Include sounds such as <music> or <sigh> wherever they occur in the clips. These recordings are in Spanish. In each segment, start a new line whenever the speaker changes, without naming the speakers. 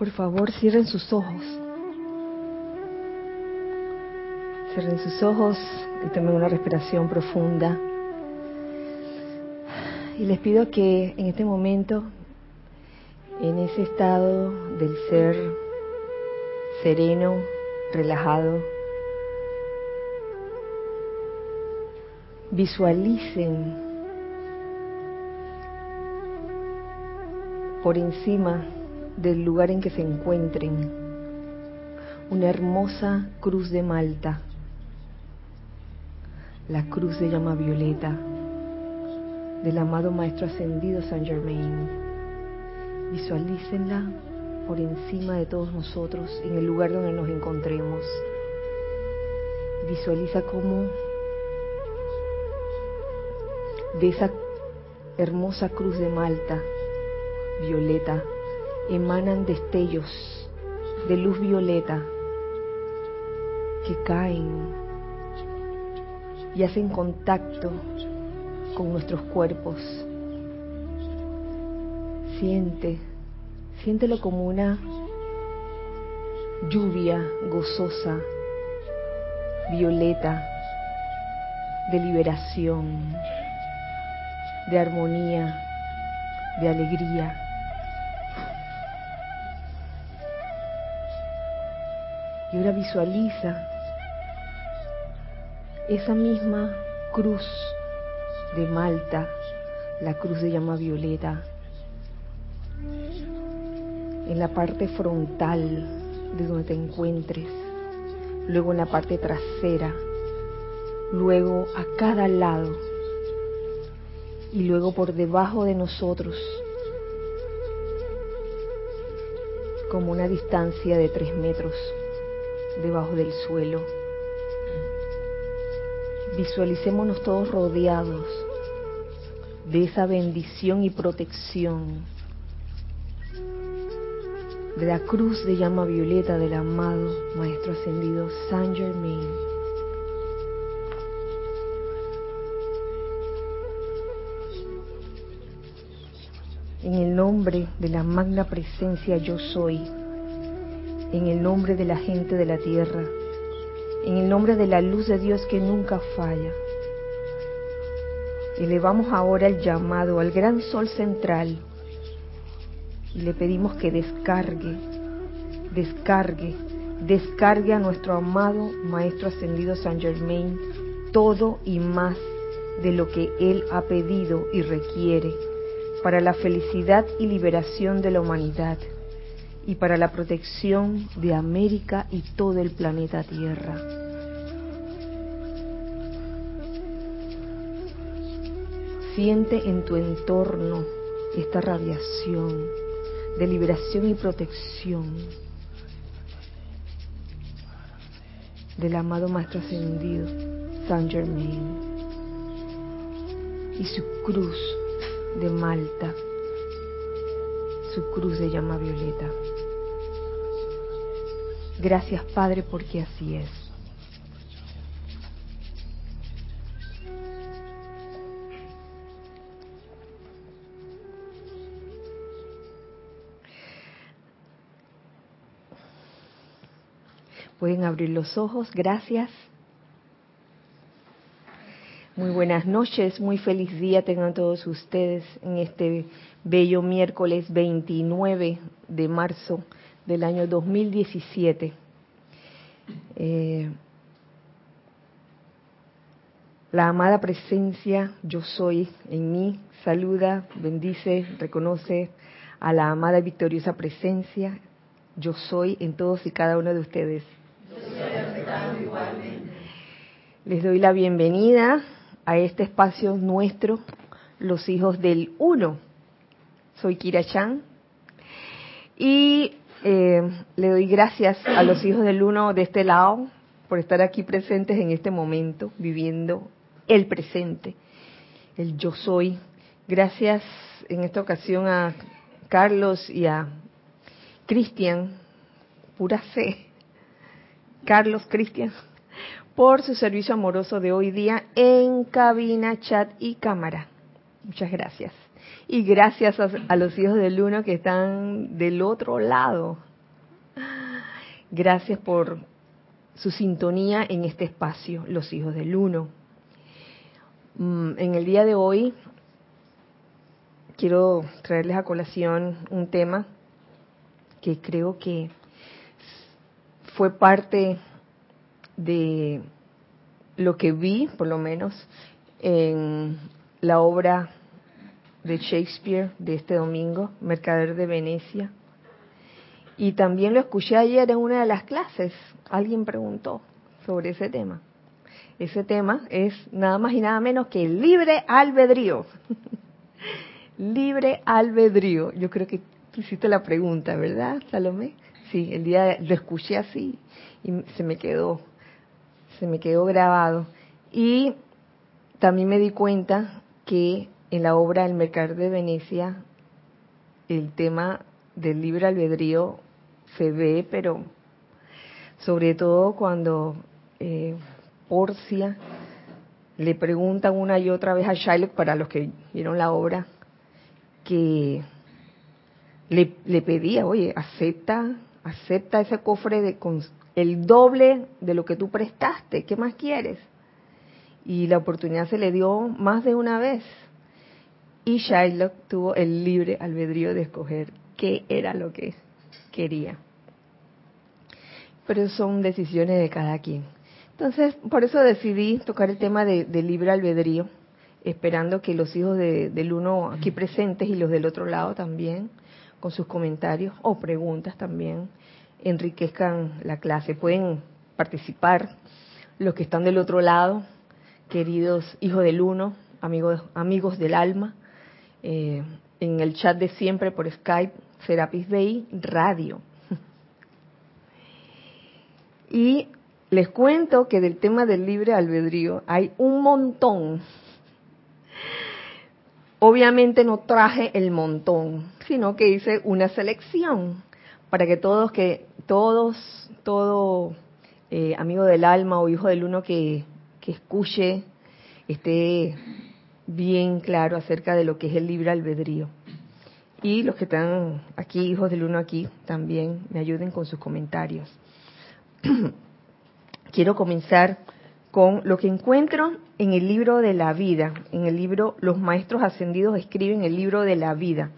Por favor, cierren sus ojos. Cierren sus ojos y tomen una respiración profunda. Y les pido que en este momento, en ese estado del ser sereno, relajado, visualicen por encima del lugar en que se encuentren una hermosa cruz de Malta, la cruz de llama violeta del amado Maestro Ascendido San Germain. Visualícenla por encima de todos nosotros en el lugar donde nos encontremos. Visualiza cómo de esa hermosa cruz de Malta, violeta, emanan destellos de luz violeta que caen y hacen contacto con nuestros cuerpos. Siente, siéntelo como una lluvia gozosa, violeta, de liberación, de armonía, de alegría. Y ahora visualiza esa misma cruz de Malta, la cruz de llama violeta, en la parte frontal de donde te encuentres, luego en la parte trasera, luego a cada lado y luego por debajo de nosotros, como una distancia de tres metros debajo del suelo. Visualicémonos todos rodeados de esa bendición y protección de la cruz de llama violeta del amado Maestro Ascendido Saint Germain. En el nombre de la magna presencia yo soy, en el nombre de la gente de la tierra, en el nombre de la luz de Dios que nunca falla. Elevamos ahora el llamado al gran sol central y le pedimos que descargue, descargue, descargue a nuestro amado Maestro Ascendido San Germain todo y más de lo que Él ha pedido y requiere para la felicidad y liberación de la humanidad y para la protección de América y todo el planeta Tierra. Siente en tu entorno esta radiación de liberación y protección del amado Maestro Ascendido, Saint Germain, y su cruz de Malta, su cruz de llama violeta. Gracias Padre porque así es. Pueden abrir los ojos, gracias. Muy buenas noches, muy feliz día tengan todos ustedes en este bello miércoles 29 de marzo del año 2017. Eh, la amada presencia yo soy en mí saluda, bendice, reconoce a la amada y victoriosa presencia yo soy en todos y cada uno de ustedes. Les doy la bienvenida a este espacio nuestro, los hijos del uno. Soy Kira Chan y eh, le doy gracias a los hijos del uno de este lado por estar aquí presentes en este momento, viviendo el presente, el yo soy. Gracias en esta ocasión a Carlos y a Cristian, pura fe, Carlos Cristian, por su servicio amoroso de hoy día en cabina, chat y cámara. Muchas gracias. Y gracias a, los hijos del uno que están del otro lado Gracias por su sintonía en este espacio, los hijos del uno. Mm, en el día de hoy quiero traerles a colación un tema que creo que fue parte de lo que vi, por lo menos, en la obra de Shakespeare de este domingo, Mercader de Venecia. Y también lo escuché ayer en una de las clases. Alguien preguntó sobre ese tema. Ese tema es nada más y nada menos que libre albedrío. <laughs> libre albedrío. Yo creo que tú hiciste la pregunta, ¿verdad, Salomé? Sí, el día lo escuché así y se me quedó, se me quedó grabado. Y también me di cuenta que en la obra El Mercader de Venecia el tema del libre albedrío se ve, pero sobre todo cuando eh, Porcia le preguntan una y otra vez a Shylock, para los que vieron la obra, que le, pedía, oye, acepta, acepta ese cofre de con el doble de lo que tú prestaste, ¿qué más quieres? Y la oportunidad se le dio más de una vez. Y Shylock tuvo el libre albedrío de escoger qué era lo que quería. Pero son decisiones de cada quien. Entonces, por eso decidí tocar el tema de, libre albedrío, esperando que los hijos del uno aquí presentes y los del otro lado también, con sus comentarios o preguntas también, enriquezcan la clase. Pueden participar los que están del otro lado, queridos hijos del uno, amigos, amigos del alma, eh, en el chat de siempre por Skype, Serapis Bay Radio. <laughs> Y les cuento que del tema del libre albedrío hay un montón. Obviamente no traje el montón, sino que hice una selección para que todos, que todos, todo eh, amigo del alma o hijo del uno que, que escuche esté bien claro acerca de lo que es el libre albedrío. Y los que están aquí, hijos del uno aquí, también me ayuden con sus comentarios. <clears throat> Quiero comenzar con lo que encuentro en el libro de la vida, en el libro Los Maestros Ascendidos escriben el libro de la vida,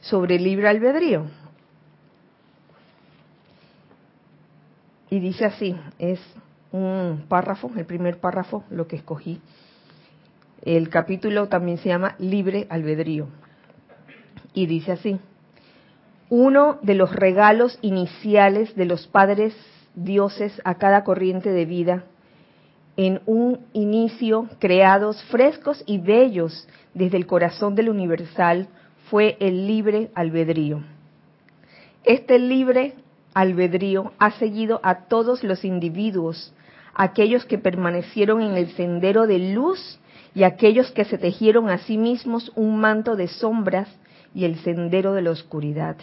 sobre el libre albedrío. Y dice así, es un párrafo, el primer párrafo, lo que escogí. El capítulo también se llama Libre Albedrío. Y dice así, uno de los regalos iniciales de los padres dioses a cada corriente de vida, en un inicio creados frescos y bellos desde el corazón del universal, fue el libre albedrío. Este libre albedrío ha seguido a todos los individuos, aquellos que permanecieron en el sendero de luz y aquellos que se tejieron a sí mismos un manto de sombras y el sendero de la oscuridad.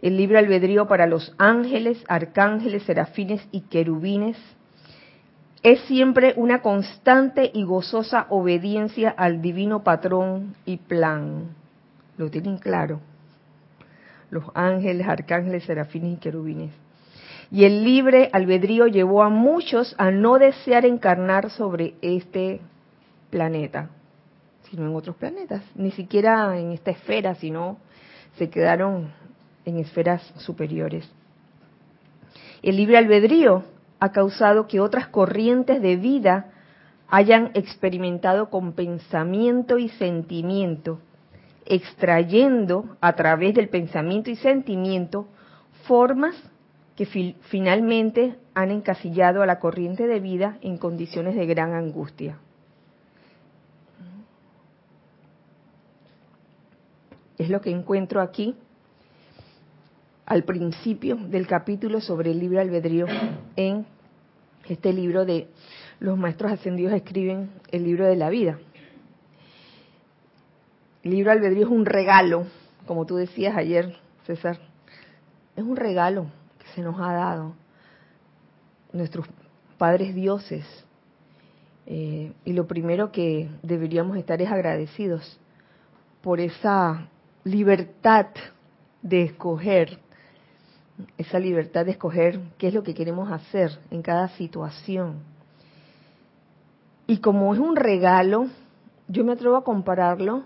El libre albedrío para los ángeles, arcángeles, serafines y querubines es siempre una constante y gozosa obediencia al divino patrón y plan. ¿Lo tienen claro? Los ángeles, arcángeles, serafines y querubines. Y el libre albedrío llevó a muchos a no desear encarnar sobre este planeta, sino en otros planetas, ni siquiera en esta esfera, sino se quedaron en esferas superiores. El libre albedrío ha causado que otras corrientes de vida hayan experimentado con pensamiento y sentimiento, extrayendo a través del pensamiento y sentimiento formas que finalmente han encasillado a la corriente de vida en condiciones de gran angustia. Es lo que encuentro aquí al principio del capítulo sobre el libre albedrío en este libro de los maestros ascendidos escriben el libro de la vida. El libro albedrío es un regalo, como tú decías ayer, César, es un regalo que se nos ha dado nuestros padres dioses. Eh, y lo primero que deberíamos estar es agradecidos por esa libertad de escoger esa libertad de escoger qué es lo que queremos hacer en cada situación. Y como es un regalo, yo me atrevo a compararlo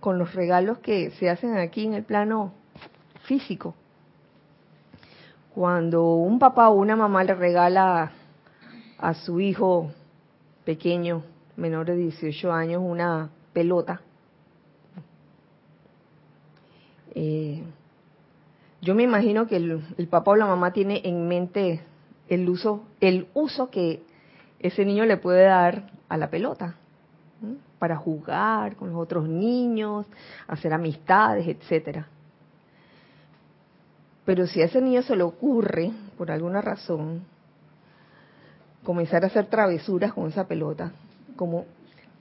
con los regalos que se hacen aquí en el plano físico. Cuando un papá o una mamá le regala a su hijo pequeño, menor de 18 años, una pelota, eh, yo me imagino que el, papá o la mamá tiene en mente el uso, el uso que ese niño le puede dar a la pelota para jugar con los otros niños, hacer amistades, etcétera. Pero si a ese niño se le ocurre, por alguna razón, comenzar a hacer travesuras con esa pelota, como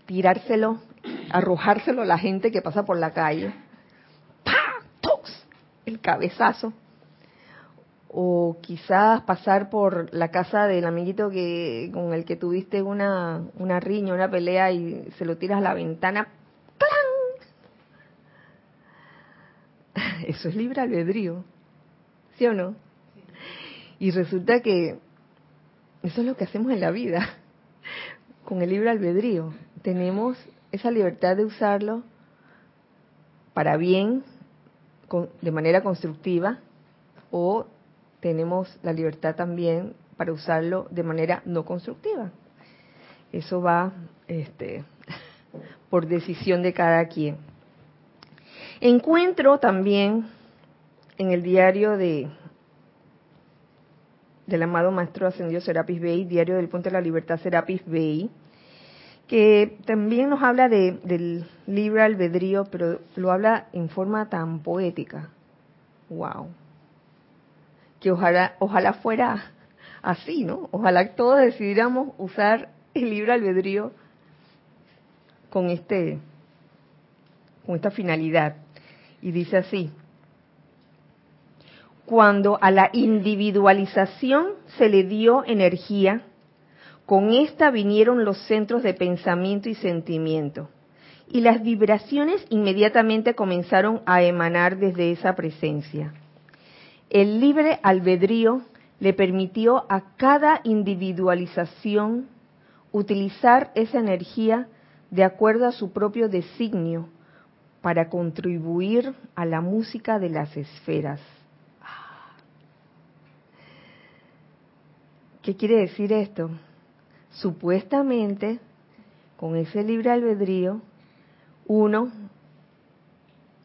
tirárselo, arrojárselo a la gente que pasa por la calle, el cabezazo. O quizás pasar por la casa del amiguito que con el que tuviste una, una riña, una pelea y se lo tiras a la ventana. <laughs> Eso es libre albedrío. ¿Sí o no? Y resulta que eso es lo que hacemos en la vida. <laughs> Con el libre albedrío. Tenemos esa libertad de usarlo para bien de manera constructiva o tenemos la libertad también para usarlo de manera no constructiva. Eso va este, <laughs> por decisión de cada quien. Encuentro también en el diario de del amado Maestro Ascendido Serapis Bey, diario del Puente de la Libertad Serapis Bey, que también nos habla de, del libre albedrío, pero lo habla en forma tan poética. ¡Wow! Que ojalá, ojalá fuera así, ¿no? Ojalá todos decidiéramos usar el libre albedrío con este con esta finalidad. Y dice así: Cuando a la individualización se le dio energía, con esta vinieron los centros de pensamiento y sentimiento. Y las vibraciones inmediatamente comenzaron a emanar desde esa presencia. El libre albedrío le permitió a cada individualización utilizar esa energía de acuerdo a su propio designio para contribuir a la música de las esferas. ¿Qué quiere decir esto? Supuestamente, con ese libre albedrío, uno,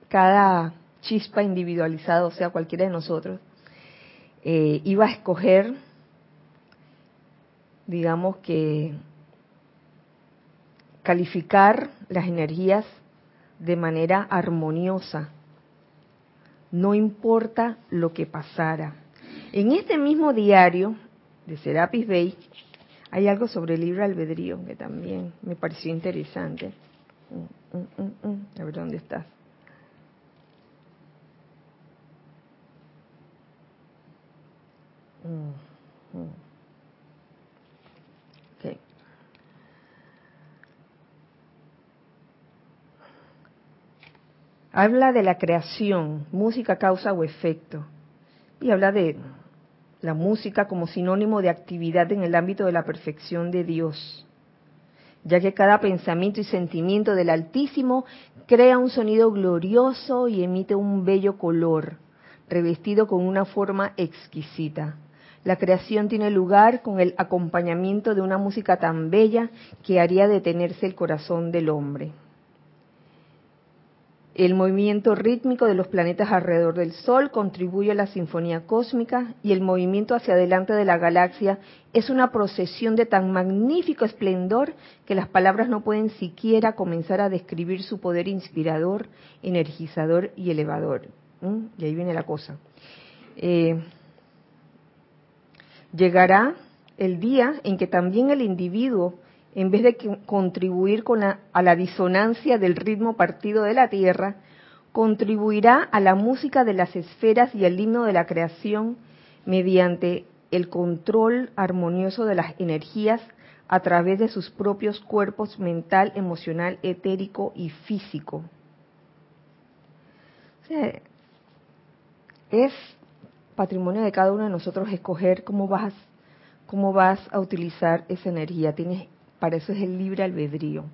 cada chispa individualizada, o sea, cualquiera de nosotros, eh, iba a escoger, digamos que, calificar las energías de manera armoniosa, no importa lo que pasara. En este mismo diario de Serapis Bay, hay algo sobre el libre albedrío que también me pareció interesante. Mm, mm, mm, a ver dónde estás. Habla de la creación, música, causa o efecto. Y habla de la música como sinónimo de actividad en el ámbito de la perfección de Dios, ya que cada pensamiento y sentimiento del Altísimo crea un sonido glorioso y emite un bello color, revestido con una forma exquisita. La creación tiene lugar con el acompañamiento de una música tan bella que haría detenerse el corazón del hombre. El movimiento rítmico de los planetas alrededor del Sol contribuye a la sinfonía cósmica y el movimiento hacia adelante de la galaxia es una procesión de tan magnífico esplendor que las palabras no pueden siquiera comenzar a describir su poder inspirador, energizador y elevador. ¿Mm? Y ahí viene la cosa. Eh, llegará el día en que también el individuo en vez de contribuir con a la disonancia del ritmo partido de la Tierra, contribuirá a la música de las esferas y al himno de la creación mediante el control armonioso de las energías a través de sus propios cuerpos mental, emocional, etérico y físico. es patrimonio de cada uno de nosotros escoger cómo vas, cómo vas a utilizar esa energía. Tienes, para eso es el libre albedrío.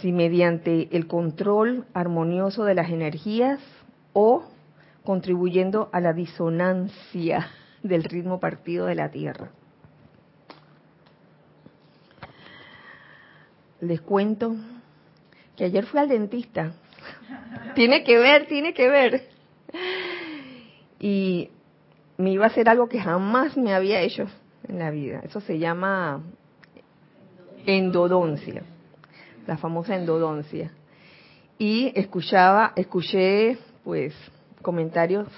Si mediante el control armonioso de las energías o contribuyendo a la disonancia del ritmo partido de la Tierra. Les cuento que ayer fui al dentista. <laughs> tiene que ver, tiene que ver. Y me iba a hacer algo que jamás me había hecho en la vida. Eso se llama endodoncia, la famosa endodoncia. Y escuchaba, escuché pues comentarios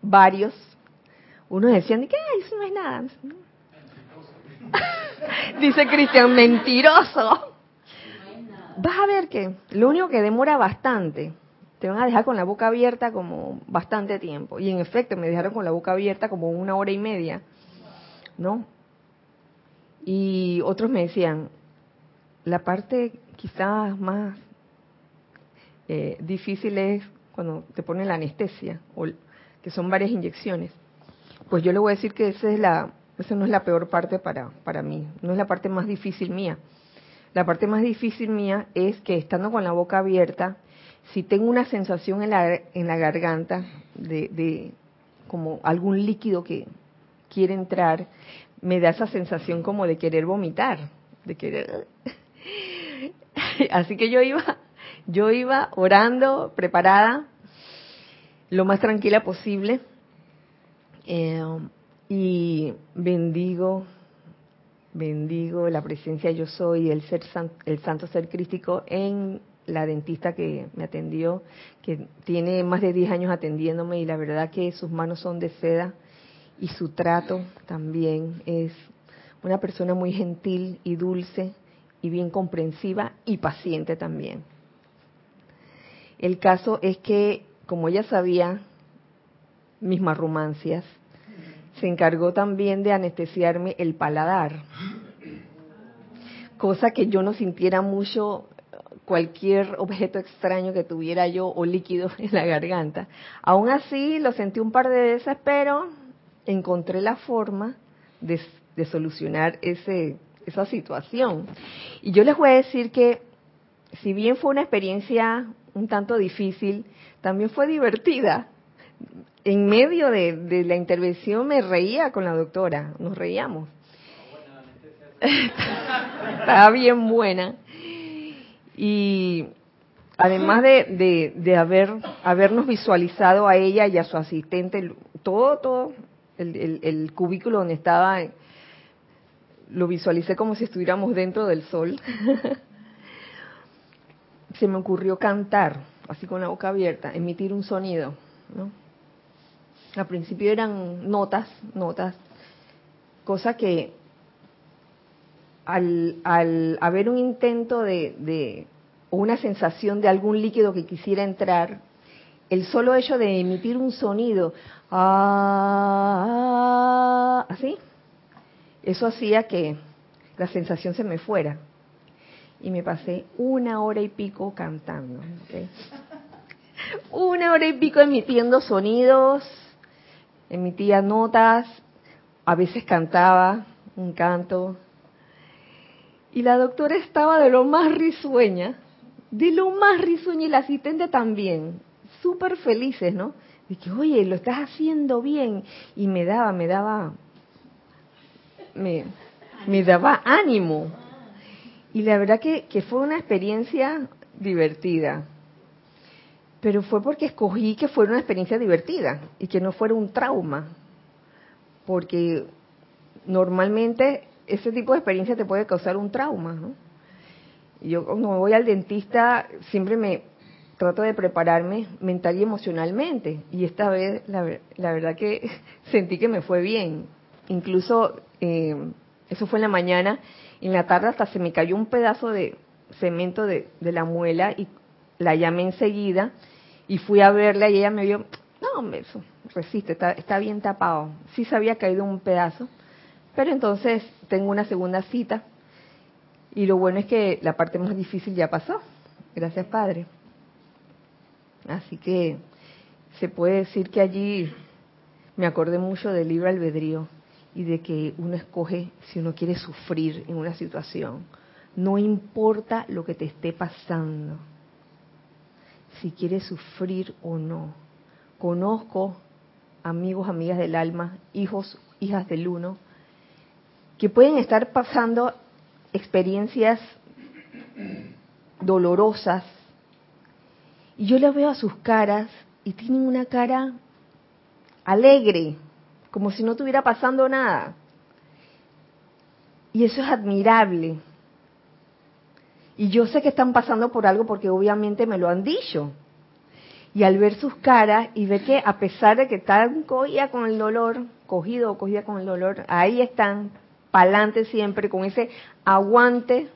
varios. Unos decían, ¿qué? Eso no es nada. <laughs> Dice Cristian, mentiroso. Vas a ver que lo único que demora bastante, te van a dejar con la boca abierta como bastante tiempo. Y en efecto, me dejaron con la boca abierta como una hora y media, ¿no? Y otros me decían, la parte quizás más eh, difícil es cuando te ponen la anestesia, o que son varias inyecciones. Pues yo le voy a decir que esa, es la, no es la peor parte para, para mí, no es la parte más difícil mía. La parte más difícil mía es que estando con la boca abierta, si tengo una sensación en la, en la garganta de, de como algún líquido que quiere entrar, me da esa sensación como de querer vomitar, de querer... <laughs> Así que yo iba yo iba orando, preparada, lo más tranquila posible, eh, y bendigo, bendigo la presencia yo soy, el ser el santo ser crístico en la dentista que me atendió, que tiene más de 10 años atendiéndome y la verdad que sus manos son de seda y su trato también es una persona muy gentil y dulce y bien comprensiva y paciente también. El caso es que, como ella sabía mis marrumancias, se encargó también de anestesiarme el paladar, cosa que yo no sintiera mucho cualquier objeto extraño que tuviera yo o líquido en la garganta. Aún así, lo sentí un par de veces, pero encontré la forma de, de solucionar ese, esa situación. Y yo les voy a decir que, si bien fue una experiencia un tanto difícil, también fue divertida. En medio de, la intervención me reía con la doctora, nos reíamos. Estaba bien buena. Y además de, de, haber habernos visualizado a ella y a su asistente, todo, todo, el, cubículo donde estaba, lo visualicé como si estuviéramos dentro del sol. <laughs> se me ocurrió cantar, así con la boca abierta, emitir un sonido. ¿no? Al principio eran notas, notas, cosa que al, al haber un intento de, de, o una sensación de algún líquido que quisiera entrar, el solo hecho de emitir un sonido, ah, así, eso hacía que la sensación se me fuera y me pasé una hora y pico cantando. Una hora y pico emitiendo sonidos, emitía notas, a veces cantaba un canto. Y la doctora estaba de lo más risueña, de lo más risueña y la asistente también, súper felices, ¿no? De que, oye, lo estás haciendo bien. Y me daba, me daba, me, me daba ánimo, y la verdad que, fue una experiencia divertida. Pero fue porque escogí que fuera una experiencia divertida y que no fuera un trauma. Porque normalmente ese tipo de experiencia te puede causar un trauma, ¿no? Yo cuando voy al dentista siempre me trato de prepararme mental y emocionalmente. Y esta vez la, verdad que <laughs> sentí que me fue bien. Incluso eh, eso fue en la mañana en la tarde hasta se me cayó un pedazo de cemento de, la muela y la llamé enseguida y fui a verla y ella me vio, no, eso resiste, está, está bien tapado. Sí se había caído un pedazo, pero entonces tengo una segunda cita y lo bueno es que la parte más difícil ya pasó. Gracias, Padre. Así que se puede decir que allí me acordé mucho del libro albedrío y de que uno escoge si uno quiere sufrir en una situación. No importa lo que te esté pasando, si quieres sufrir o no. Conozco amigos, amigas del alma, hijos, hijas del uno, que pueden estar pasando experiencias dolorosas y yo les veo a sus caras y tienen una cara alegre, como si no estuviera pasando nada. Y eso es admirable. Y yo sé que están pasando por algo porque obviamente me lo han dicho. Y al ver sus caras y ver que a pesar de que están cogida con el dolor, cogido o cogida con el dolor, ahí están, pa'lante siempre, con ese aguante,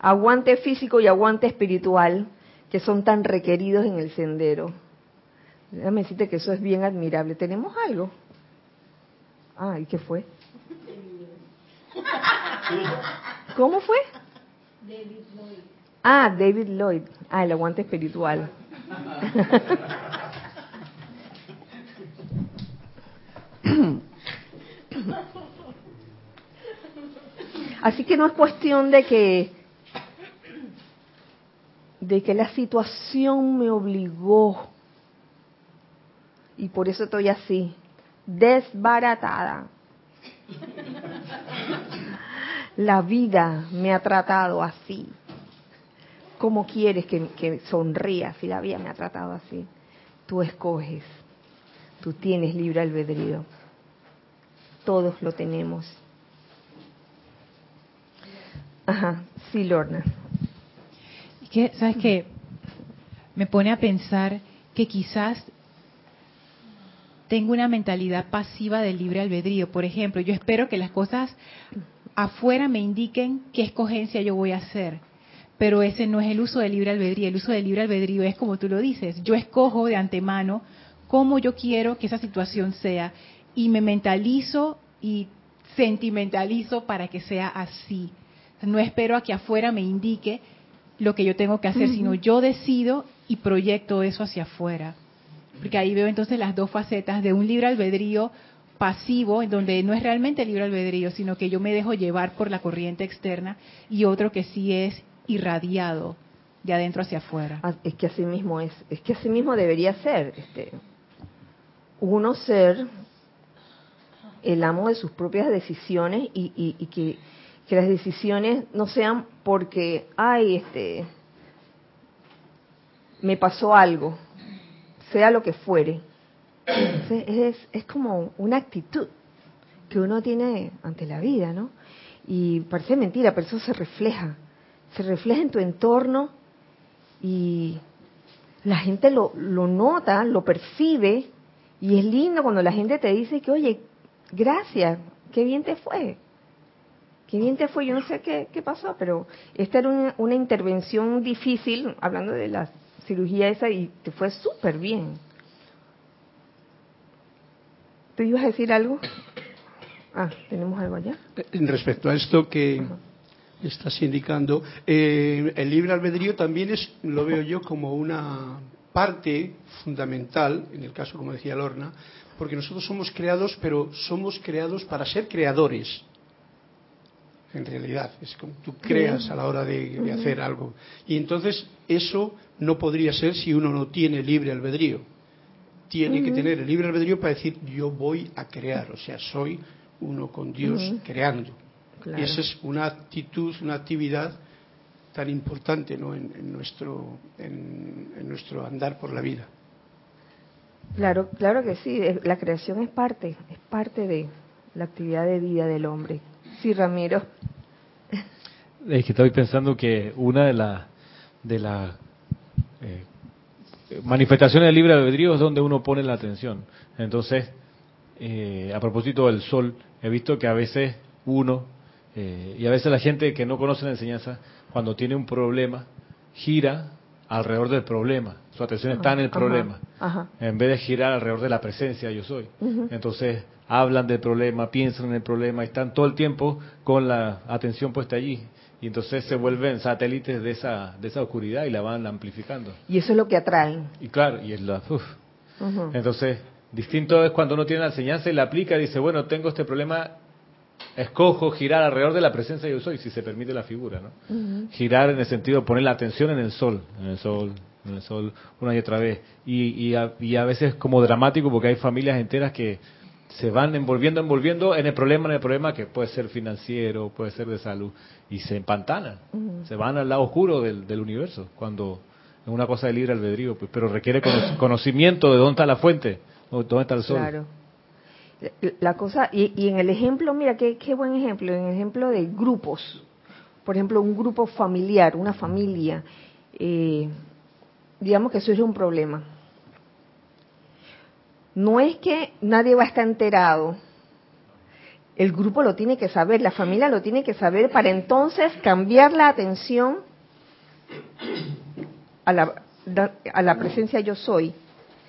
aguante físico y aguante espiritual que son tan requeridos en el sendero. Déjame decirte que eso es bien admirable. ¿Tenemos algo? Ah, ¿y qué fue? ¿Cómo fue? David Lloyd. Ah, David Lloyd. Ah, el aguante espiritual. <laughs> Así que no es cuestión de que de que la situación me obligó y por eso estoy así, desbaratada. La vida me ha tratado así. ¿Cómo quieres que, que sonría si la vida me ha tratado así? Tú escoges. Tú tienes libre albedrío. Todos lo tenemos. Ajá, sí, Lorna.
¿Sabes qué? Me pone a pensar que quizás tengo una mentalidad pasiva del libre albedrío. Por ejemplo, yo espero que las cosas afuera me indiquen qué escogencia yo voy a hacer. Pero ese no es el uso del libre albedrío. El uso del libre albedrío es como tú lo dices. Yo escojo de antemano cómo yo quiero que esa situación sea y me mentalizo y sentimentalizo para que sea así. No espero a que afuera me indique lo que yo tengo que hacer, sino yo decido y proyecto eso hacia afuera porque ahí veo entonces las dos facetas de un libre albedrío pasivo, en donde no es realmente libre albedrío, sino que yo me dejo llevar por la corriente externa, y otro que sí es irradiado de adentro hacia afuera.
Ah, es que así mismo es, es que así mismo debería ser. Este, uno ser el amo de sus propias decisiones y, y, que, que, las decisiones no sean porque, ay, este, me pasó algo, sea lo que fuere. es, es como una actitud que uno tiene ante la vida, ¿no? Y parece mentira, pero eso se refleja. Se refleja en tu entorno y la gente lo, lo nota, lo percibe y es lindo cuando la gente te dice que, oye, gracias, qué bien te fue. Qué bien te fue, yo no sé qué, qué pasó, pero esta era una, una intervención difícil, hablando de las cirugía esa y te fue súper bien. ¿Te ibas a decir algo? Ah, tenemos algo allá.
Respecto a esto que estás indicando, eh, el libre albedrío también es, lo veo yo como una parte fundamental, en el caso, como decía Lorna, porque nosotros somos creados, pero somos creados para ser creadores en realidad. Es como tú creas a la hora de, hacer algo. Y entonces eso no podría ser si uno no tiene libre albedrío. Tiene que tener el libre albedrío para decir yo voy a crear, o sea, soy uno con Dios creando. Y esa es una actitud, una actividad tan importante ¿no? en, nuestro, en, en nuestro andar por la vida.
Claro, claro que sí, la creación es parte, es parte de la actividad de vida del hombre. Sí, Ramiro.
Es que estoy pensando que una de las de la, eh, manifestaciones del libre albedrío es donde uno pone la atención. Entonces, eh, a propósito del sol, he visto que a veces uno, eh, y a veces la gente que no conoce la enseñanza, cuando tiene un problema, gira alrededor del problema. Su atención está en el problema, en vez de girar alrededor de la presencia yo soy. Entonces, hablan del problema, piensan en el problema, están todo el tiempo con la atención puesta allí. Y entonces se vuelven satélites de esa de esa oscuridad y la van amplificando.
Y eso es lo que atraen.
Y claro, y es la uf. Entonces, distinto es cuando uno tiene la enseñanza y la aplica y dice, bueno, tengo este problema, escojo girar alrededor de la presencia yo soy, si se permite la figura, ¿no? Girar en el sentido de poner la atención en el sol, en el sol, en el sol, una y otra vez. Y, y, a, y a veces como dramático porque hay familias enteras que se van envolviendo, envolviendo en el problema, en el problema que puede ser financiero, puede ser de salud, y se empantanan, se van al lado oscuro del, del universo, cuando es una cosa de libre albedrío, pues, pero requiere <clears throat> conocimiento de dónde está la fuente, dónde está el sol.
Claro. La cosa, y, y en el ejemplo, mira, qué, qué buen ejemplo, en el ejemplo de grupos, por ejemplo, un grupo familiar, una familia, eh, digamos que eso es un problema. No es que nadie va a estar enterado, el grupo lo tiene que saber, la familia lo tiene que saber para entonces cambiar la atención a la, a la presencia yo soy,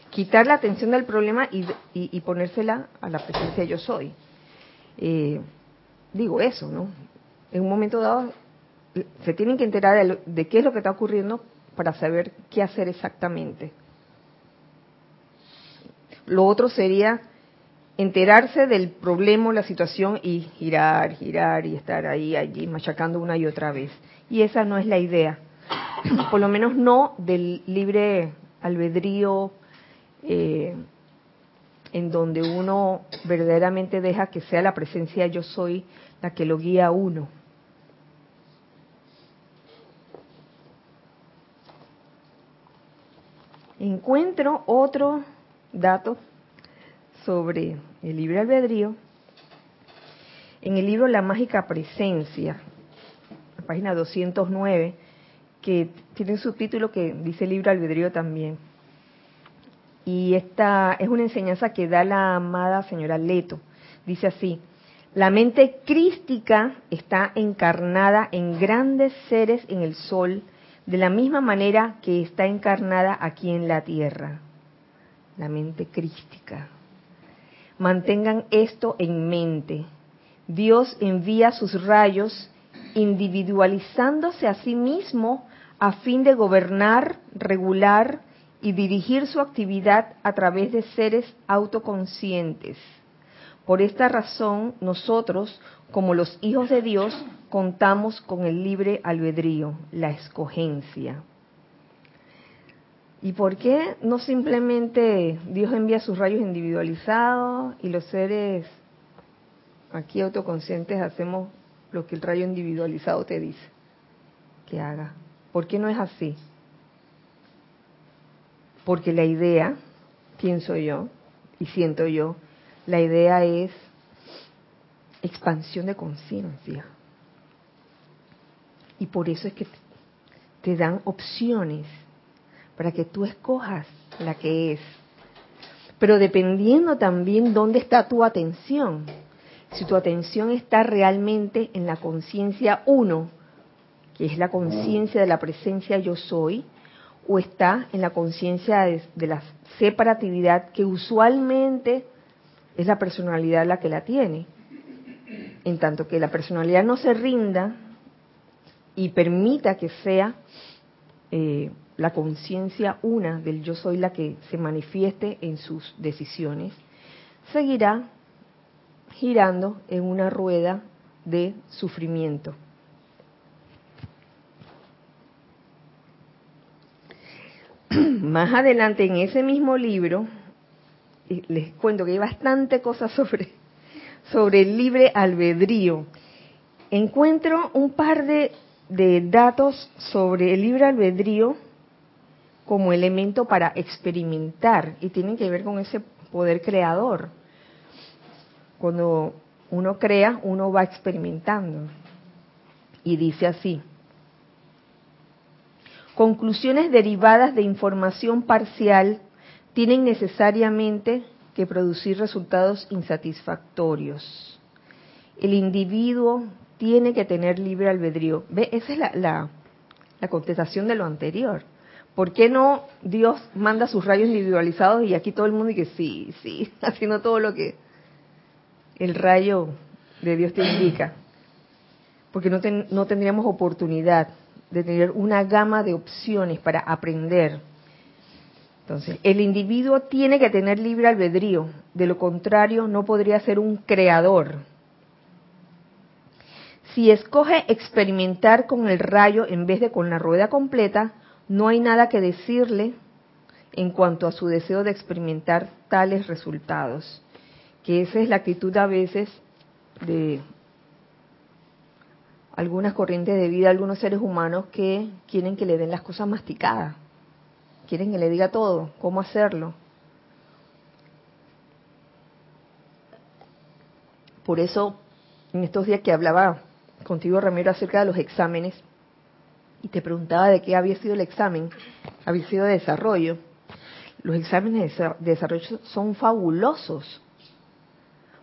quitar la atención del problema y, y, ponérsela a la presencia yo soy. Eh, digo eso, ¿no? En un momento dado se tienen que enterar de, lo, de qué es lo que está ocurriendo para saber qué hacer exactamente. Lo otro sería enterarse del problema la situación y girar, girar y estar ahí, allí, machacando una y otra vez. Y esa no es la idea. Por lo menos no del libre albedrío eh, en donde uno verdaderamente deja que sea la presencia yo soy la que lo guía a uno. Encuentro otro dato sobre el libre albedrío en el libro La mágica presencia, la página 209, que tiene un subtítulo que dice libre albedrío también. Y esta es una enseñanza que da la amada señora Leto. Dice así, la mente crística está encarnada en grandes seres en el sol, de la misma manera que está encarnada aquí en la tierra. La mente crística. Mantengan esto en mente. Dios envía sus rayos individualizándose a sí mismo a fin de gobernar, regular y dirigir su actividad a través de seres autoconscientes. Por esta razón, nosotros, como los hijos de Dios, contamos con el libre albedrío, la escogencia. ¿Y por qué no simplemente Dios envía sus rayos individualizados y los seres aquí autoconscientes hacemos lo que el rayo individualizado te dice que haga? ¿Por qué no es así? Porque la idea, pienso yo y siento yo, la idea es expansión de conciencia. Y por eso es que te dan opciones para que tú escojas la que es. Pero dependiendo también dónde está tu atención. Si tu atención está realmente en la conciencia uno, que es la conciencia de la presencia yo soy, o está en la conciencia de, la separatividad que usualmente es la personalidad la que la tiene. En tanto que la personalidad no se rinda y permita que sea eh, la conciencia una del yo soy la que se manifieste en sus decisiones, seguirá girando en una rueda de sufrimiento. <clears throat> Más adelante en ese mismo libro, les cuento que hay bastante cosas sobre, sobre el libre albedrío. Encuentro un par de, de datos sobre el libre albedrío como elemento para experimentar y tienen que ver con ese poder creador. Cuando uno crea, uno va experimentando. Y dice así, conclusiones derivadas de información parcial tienen necesariamente que producir resultados insatisfactorios. El individuo tiene que tener libre albedrío. ¿Ve? Esa es la, la, la contestación de lo anterior. ¿Por qué no Dios manda sus rayos individualizados y aquí todo el mundo dice sí, sí, <laughs> haciendo todo lo que el rayo de Dios te indica? porque no, no tendríamos oportunidad de tener una gama de opciones para aprender. Entonces, el individuo tiene que tener libre albedrío, de lo contrario no podría ser un creador. Si escoge experimentar con el rayo en vez de con la rueda completa, no hay nada que decirle en cuanto a su deseo de experimentar tales resultados. Que esa es la actitud a veces de algunas corrientes de vida, algunos seres humanos que quieren que le den las cosas masticadas, quieren que le diga todo, cómo hacerlo. Por eso, en estos días que hablaba contigo, Ramiro, acerca de los exámenes, y te preguntaba de qué había sido el examen, había sido de desarrollo. Los exámenes de desarrollo son fabulosos,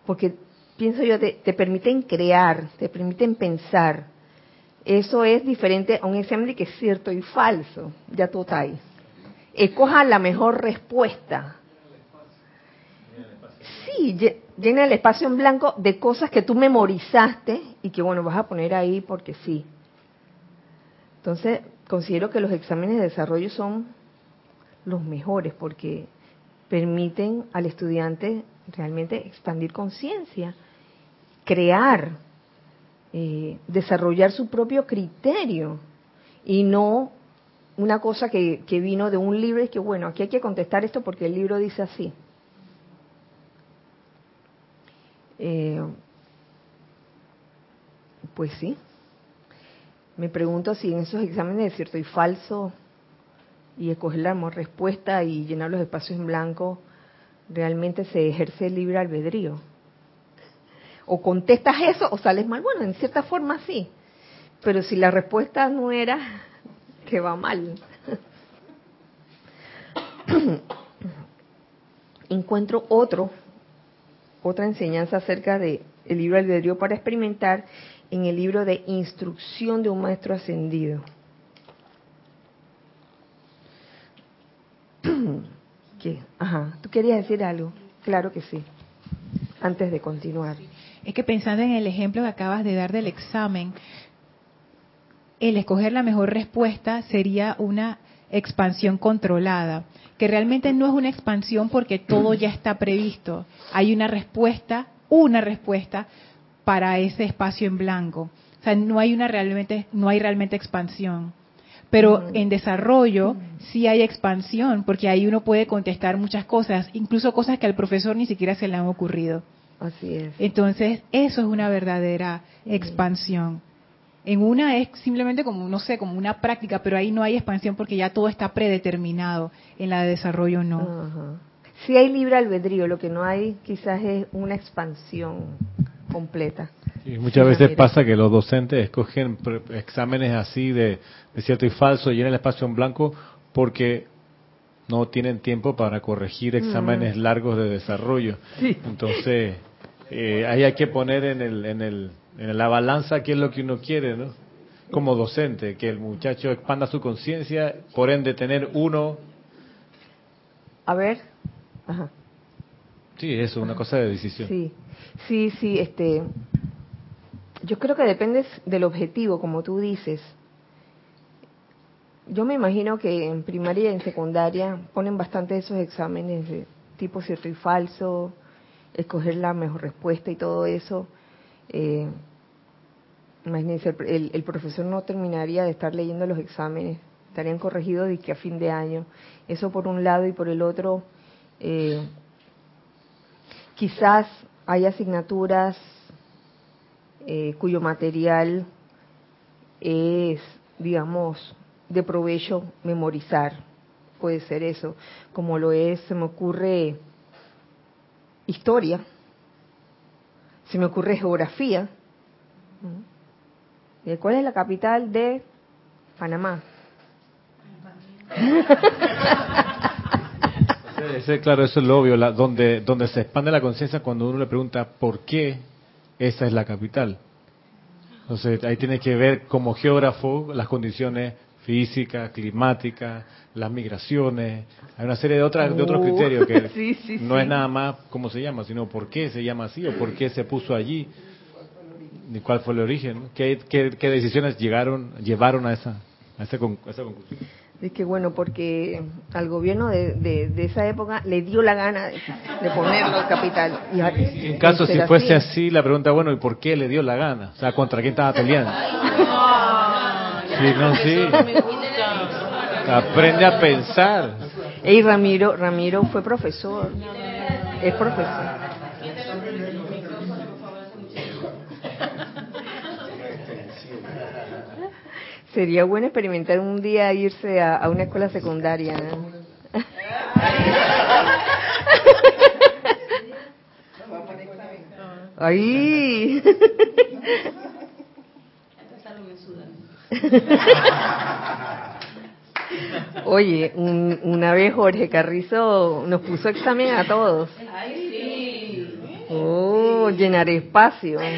porque pienso yo, te, permiten crear, te permiten pensar. Eso es diferente a un examen de que es cierto y falso. Ya tú estás ahí. Escoja la mejor respuesta. Sí, llena el espacio en blanco de cosas que tú memorizaste y que, bueno, vas a poner ahí porque sí. Entonces, considero que los exámenes de desarrollo son los mejores porque permiten al estudiante realmente expandir conciencia crear, eh, desarrollar su propio criterio y no una cosa que, vino de un libro y que bueno, aquí hay que contestar esto porque el libro dice así. Eh, pues sí. Me pregunto si en esos exámenes de cierto y falso y escoger la respuesta y llenar los espacios en blanco, realmente se ejerce el libre albedrío o contestas eso o sales mal. Bueno, en cierta forma sí, pero si la respuesta no era, que va mal. <coughs> Encuentro otro, otra enseñanza acerca de el libro albedrío para experimentar en el libro de instrucción de un maestro ascendido. <clears throat> ¿Qué? Ajá, ¿tú querías decir algo? Claro que sí, antes de continuar.
Es que pensando en el ejemplo que acabas de dar del examen, el escoger la mejor respuesta sería una expansión controlada, que realmente no es una expansión porque todo ya está previsto. Hay una respuesta, una respuesta para ese espacio en blanco. O sea, no hay una realmente no hay realmente expansión. Pero en desarrollo sí hay expansión, porque ahí uno puede contestar muchas cosas, incluso cosas que al profesor ni siquiera se le han ocurrido.
Así es.
Entonces, eso es una verdadera expansión. En una es simplemente como, no sé, como una práctica, pero ahí no hay expansión porque ya todo está predeterminado. En la de desarrollo no.
Sí hay libre albedrío, lo que no hay quizás es una expansión completa.
Y muchas veces pasa que los docentes escogen exámenes así de, cierto y falso, llenan el espacio en blanco porque no tienen tiempo para corregir exámenes largos de desarrollo. Entonces, eh, ahí hay que poner en, el, en, el, en la balanza qué es lo que uno quiere, ¿no? Como docente, que el muchacho expanda su conciencia, por ende tener uno.
A ver. Ajá.
Sí, eso, una cosa de decisión.
Sí, sí, sí, este. Yo creo que depende del objetivo, como tú dices. Yo me imagino que en primaria y en secundaria ponen bastante esos exámenes de tipo cierto y falso, escoger la mejor respuesta y todo eso, eh, imagínense, el, profesor no terminaría de estar leyendo los exámenes, estarían corregidos y que a fin de año. Eso por un lado y por el otro, eh, quizás hay asignaturas eh, cuyo material es, digamos, de provecho memorizar. Puede ser eso, como lo es, se me ocurre historia, se me ocurre geografía. ¿Cuál es la capital de Panamá? <laughs> <laughs>
Ese, claro, eso es lo obvio, donde, donde se expande la conciencia cuando uno le pregunta por qué esa es la capital. Entonces ahí tiene que ver como geógrafo las condiciones físicas, climáticas, las migraciones, hay una serie de, otras, de otros criterios que <laughs> no es nada más cómo se llama, sino por qué se llama así o por qué se puso allí. ni cuál fue el origen, ¿Qué, qué, decisiones llegaron, llevaron a esa, a esa, conclusión.
Es que bueno, porque al gobierno de, de, esa época le dio la gana de, ponerlo capital.
Y, en caso si fuese así. la pregunta, bueno, ¿y por qué le dio la gana? O sea, ¿contra quién estaba peleando? Sí, no, sí. Aprende a pensar.
Ey, Ramiro, Ramiro fue profesor. Es profesor. Sería bueno experimentar un día irse a, una escuela secundaria. Ahí. <laughs> Oye, una vez Jorge Carrizo nos puso examen a todos. Oh, llenar espacio. <laughs>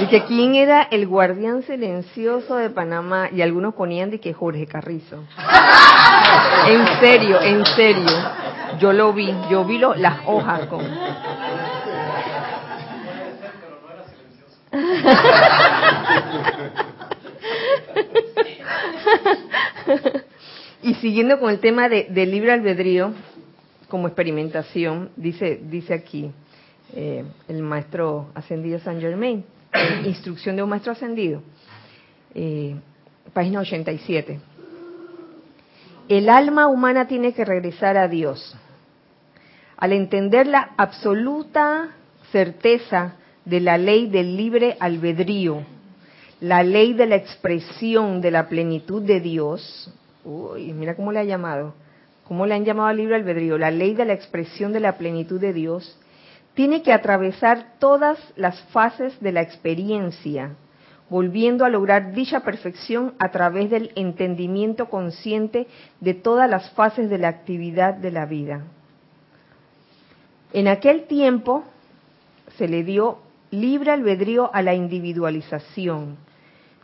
Dice, ¿quién era el guardián silencioso de Panamá? Y algunos ponían de que Jorge Carrizo. <laughs> En serio, en serio. Yo lo vi, yo vi lo, las hojas con... <laughs> y siguiendo con el tema de, del libre albedrío como experimentación, dice, dice aquí eh, el maestro ascendido San Germain, <coughs> instrucción de un maestro ascendido, eh, página 87. El alma humana tiene que regresar a Dios. Al entender la absoluta certeza de la ley del libre albedrío, la ley de la expresión de la plenitud de Dios, uy, mira cómo le ha llamado, cómo le han llamado al libre albedrío, la ley de la expresión de la plenitud de Dios, tiene que atravesar todas las fases de la experiencia, volviendo a lograr dicha perfección a través del entendimiento consciente de todas las fases de la actividad de la vida. En aquel tiempo se le dio libre albedrío a la individualización,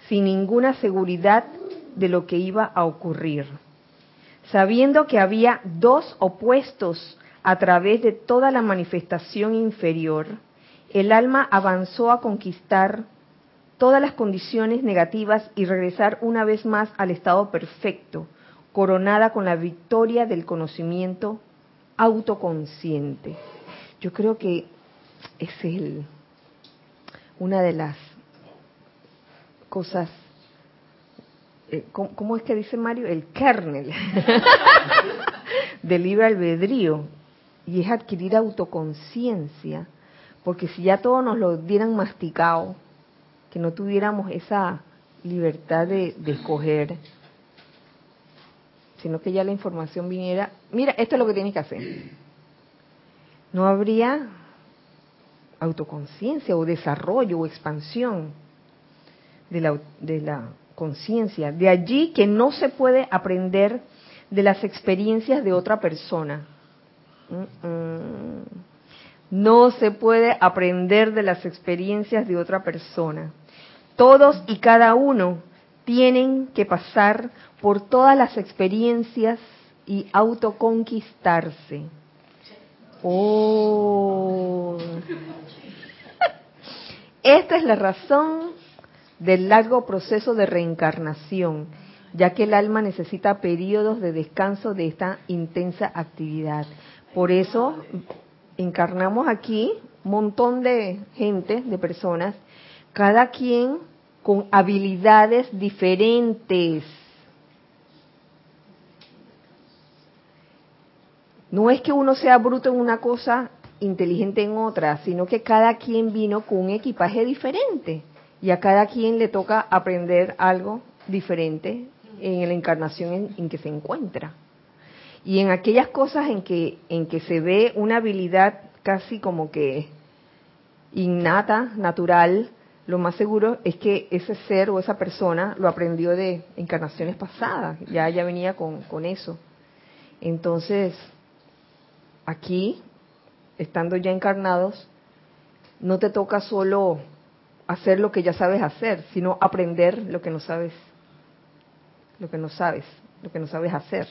sin ninguna seguridad de lo que iba a ocurrir, sabiendo que había dos opuestos a través de toda la manifestación inferior, el alma avanzó a conquistar todas las condiciones negativas y regresar una vez más al estado perfecto, coronada con la victoria del conocimiento autoconsciente. Yo creo que es el, una de las cosas, eh, ¿cómo, es que dice Mario? El kernel <laughs> del libre albedrío y es adquirir autoconciencia, porque si ya todos nos lo dieran masticado, que no tuviéramos esa libertad de, de escoger, sino que ya la información viniera, mira, esto es lo que tienes que hacer. No habría autoconciencia o desarrollo o expansión de la, de la conciencia. De allí que no se puede aprender de las experiencias de otra persona. No se puede aprender de las experiencias de otra persona. Todos y cada uno tienen que pasar por todas las experiencias y autoconquistarse. Oh. <laughs> Esta es la razón del largo proceso de reencarnación, ya que el alma necesita periodos de descanso de esta intensa actividad. Por eso encarnamos aquí un montón de gente, de personas, cada quien con habilidades diferentes. No es que uno sea bruto en una cosa, inteligente en otra, sino que cada quien vino con un equipaje diferente y a cada quien le toca aprender algo diferente en la encarnación en, que se encuentra. Y en aquellas cosas en que, en que se ve una habilidad casi como que innata, natural, lo más seguro es que ese ser o esa persona lo aprendió de encarnaciones pasadas, ya, ya venía con, con eso. Entonces, aquí, estando ya encarnados, no te toca solo hacer lo que ya sabes hacer, sino aprender lo que no sabes, lo que no sabes, lo que no sabes hacer.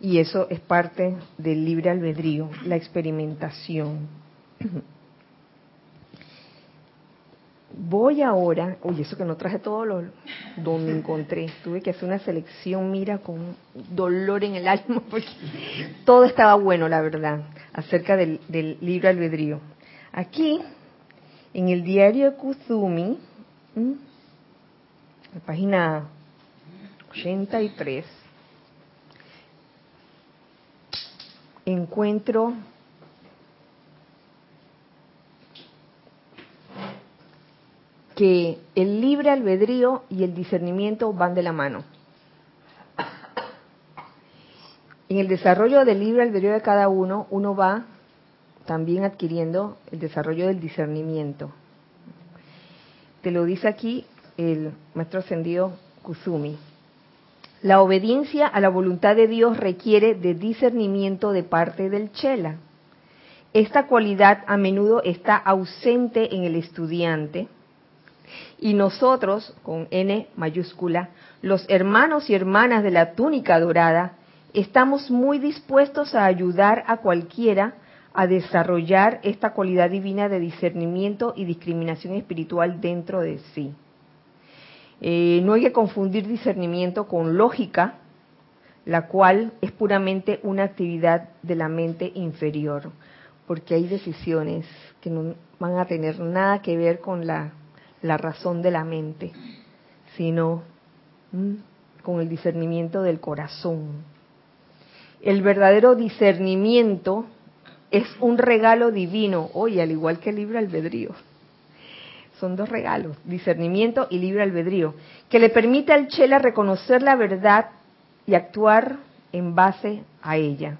Y eso es parte del libre albedrío, la experimentación. <clears throat> Voy ahora, oye, eso que no traje todo lo donde encontré, tuve que hacer una selección, mira, con dolor en el <laughs> alma, porque todo estaba bueno, la verdad, acerca del, libro albedrío. Aquí, en el diario de Kuzumi, la página 83, encuentro que el libre albedrío y el discernimiento van de la mano. En el desarrollo del libre albedrío de cada uno, uno va también adquiriendo el desarrollo del discernimiento. Te lo dice aquí el maestro ascendido Kusumi. La obediencia a la voluntad de Dios requiere de discernimiento de parte del Chela. Esta cualidad a menudo está ausente en el estudiante y nosotros, con N mayúscula, los hermanos y hermanas de la túnica dorada, estamos muy dispuestos a ayudar a cualquiera a desarrollar esta cualidad divina de discernimiento y discriminación espiritual dentro de sí. Eh, no hay que confundir discernimiento con lógica, la cual es puramente una actividad de la mente inferior, porque hay decisiones que no van a tener nada que ver con la, la razón de la mente, sino con el discernimiento del corazón. El verdadero discernimiento es un regalo divino, oye, al igual que el libre albedrío. Son dos regalos, discernimiento y libre albedrío, que le permite al Chela reconocer la verdad y actuar en base a ella.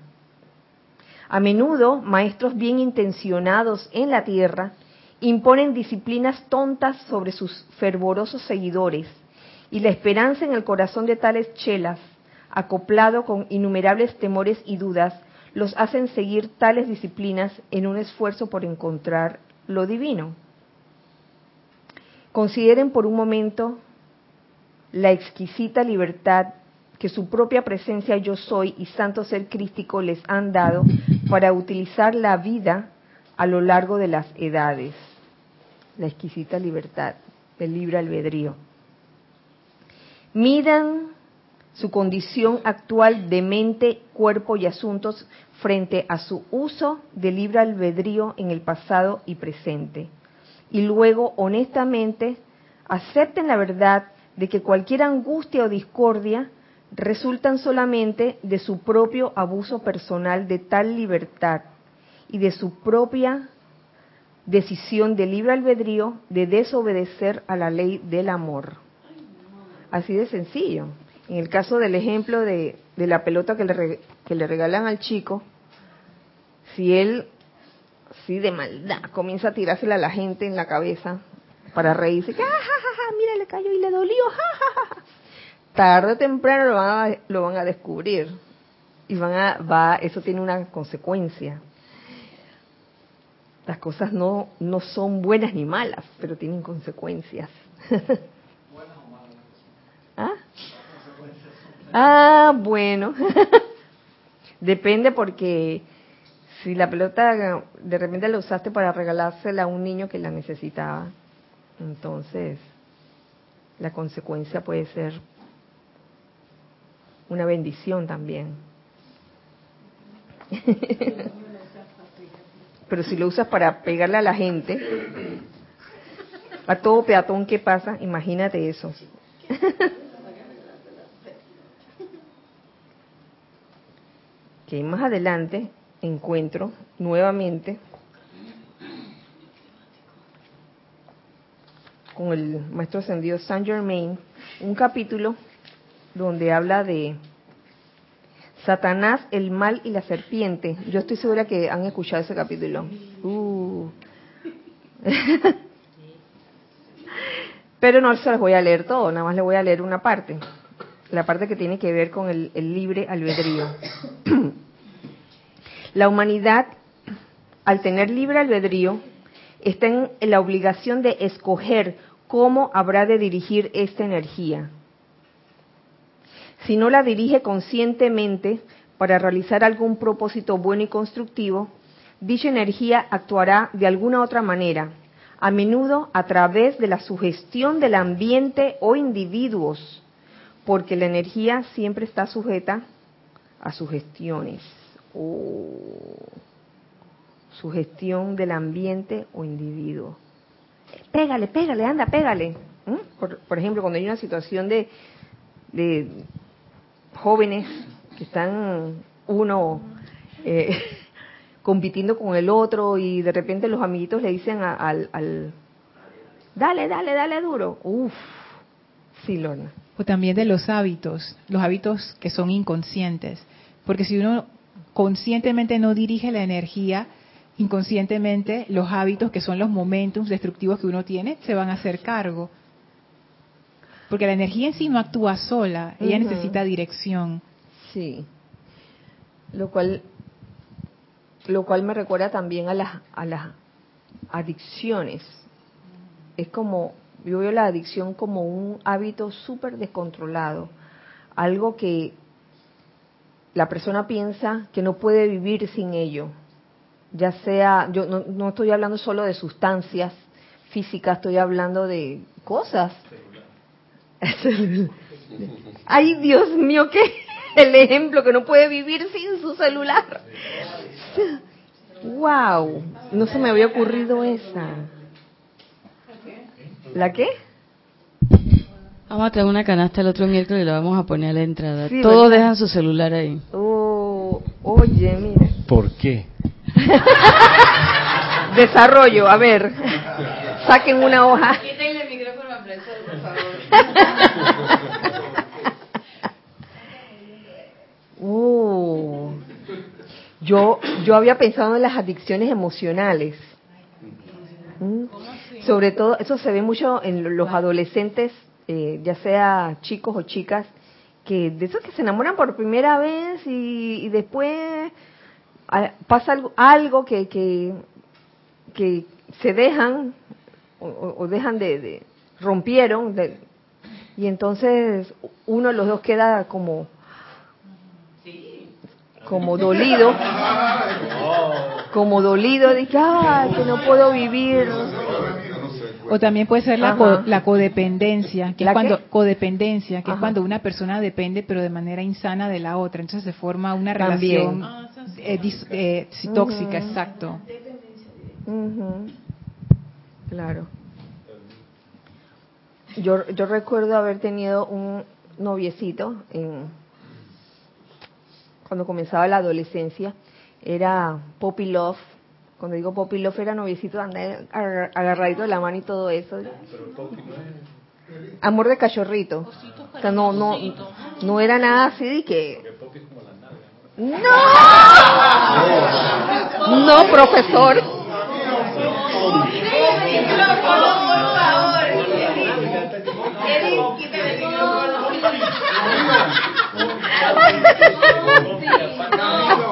A menudo, maestros bien intencionados en la tierra imponen disciplinas tontas sobre sus fervorosos seguidores y la esperanza en el corazón de tales chelas, acoplado con innumerables temores y dudas, los hacen seguir tales disciplinas en un esfuerzo por encontrar lo divino. Consideren por un momento la exquisita libertad que su propia presencia yo soy y santo ser crístico les han dado para utilizar la vida a lo largo de las edades. La exquisita libertad, el libre albedrío. Midan su condición actual de mente, cuerpo y asuntos frente a su uso de libre albedrío en el pasado y presente. Y luego, honestamente, acepten la verdad de que cualquier angustia o discordia resultan solamente de su propio abuso personal de tal libertad y de su propia decisión de libre albedrío de desobedecer a la ley del amor. Así de sencillo. En el caso del ejemplo de, la pelota que le, que le regalan al chico, si él, sí de maldad, comienza a tirársela a la gente en la cabeza para reírse, que, ah, mira, le cayó y le dolió, tarde o temprano lo van a, lo van a descubrir y van a, va, eso tiene una consecuencia. Las cosas no, no son buenas ni malas, pero tienen consecuencias. <laughs> ¿Ah? Ah, bueno. <laughs> Depende porque si la pelota de repente la usaste para regalársela a un niño que la necesitaba, entonces la consecuencia puede ser una bendición también. <laughs> Pero si lo usas para pegarle a la gente, a todo peatón que pasa, imagínate eso. Que más adelante encuentro nuevamente con el maestro ascendido Saint Germain un capítulo donde habla de Satanás, el mal y la serpiente. Yo estoy segura que han escuchado ese capítulo. Uh. <laughs> Pero no se los voy a leer todo, nada más le voy a leer una parte, la parte que tiene que ver con el, libre albedrío. <clears throat> La humanidad, al tener libre albedrío, está en la obligación de escoger cómo habrá de dirigir esta energía. Si no la dirige conscientemente para realizar algún propósito bueno y constructivo, dicha energía actuará de alguna otra manera, a menudo a través de la sugestión del ambiente o individuos, porque la energía siempre está sujeta a sugestiones. Oh. Sugestión del ambiente o individuo. Pégale, pégale, anda, pégale. ¿Mm? Por, ejemplo, cuando hay una situación de, de jóvenes que están uno eh, <laughs> compitiendo con el otro y de repente los amiguitos le dicen al, al dale, dale, dale duro. Uf.
O también de los hábitos, los hábitos que son inconscientes. Porque si uno conscientemente no dirige la energía, inconscientemente los hábitos que son los momentos destructivos que uno tiene se van a hacer cargo. Porque la energía en sí no actúa sola, ella necesita dirección.
Sí. Lo cual lo cual me recuerda también a las a las adicciones. Es como yo veo la adicción como un hábito súper descontrolado, algo que la persona piensa que no puede vivir sin ello. Ya sea, yo no, no estoy hablando solo de sustancias físicas, estoy hablando de cosas. Ay, Dios mío, qué el ejemplo que no puede vivir sin su celular. Wow, no se me había ocurrido esa. ¿La qué?
Vamos a traer una canasta el otro miércoles y la vamos a poner a la entrada. Todos dejan su celular ahí.
Oh, oye, mira.
¿Por qué? <laughs>
Desarrollo, a ver. Saquen una hoja. Quítenle el micrófono a por favor. <laughs> Uh, yo, yo había pensado en las adicciones emocionales. ¿Mm? Sobre todo, eso se ve mucho en los adolescentes, eh, ya sea chicos o chicas, que de esos que se enamoran por primera vez y, después pasa algo, algo que, que, que, se dejan o, dejan de, de rompieron y entonces uno de los dos queda como como dolido, <laughs> como dolido de que, que no puedo vivir.
O también puede ser la, la codependencia, que es cuando codependencia, que es cuando una persona depende pero de manera insana de la otra, entonces se forma una relación eh, eh, tóxica, exacto.
Claro. Yo, yo recuerdo haber tenido un noviecito en cuando comenzaba la adolescencia, era Poppy Love. Cuando digo Poppy Love era noviecito, andar agarradito de la mano y todo eso. Amor de cachorrito. O sea, no, no, no era nada así de que... ¡No! No, profesor. <laughs> <laughs>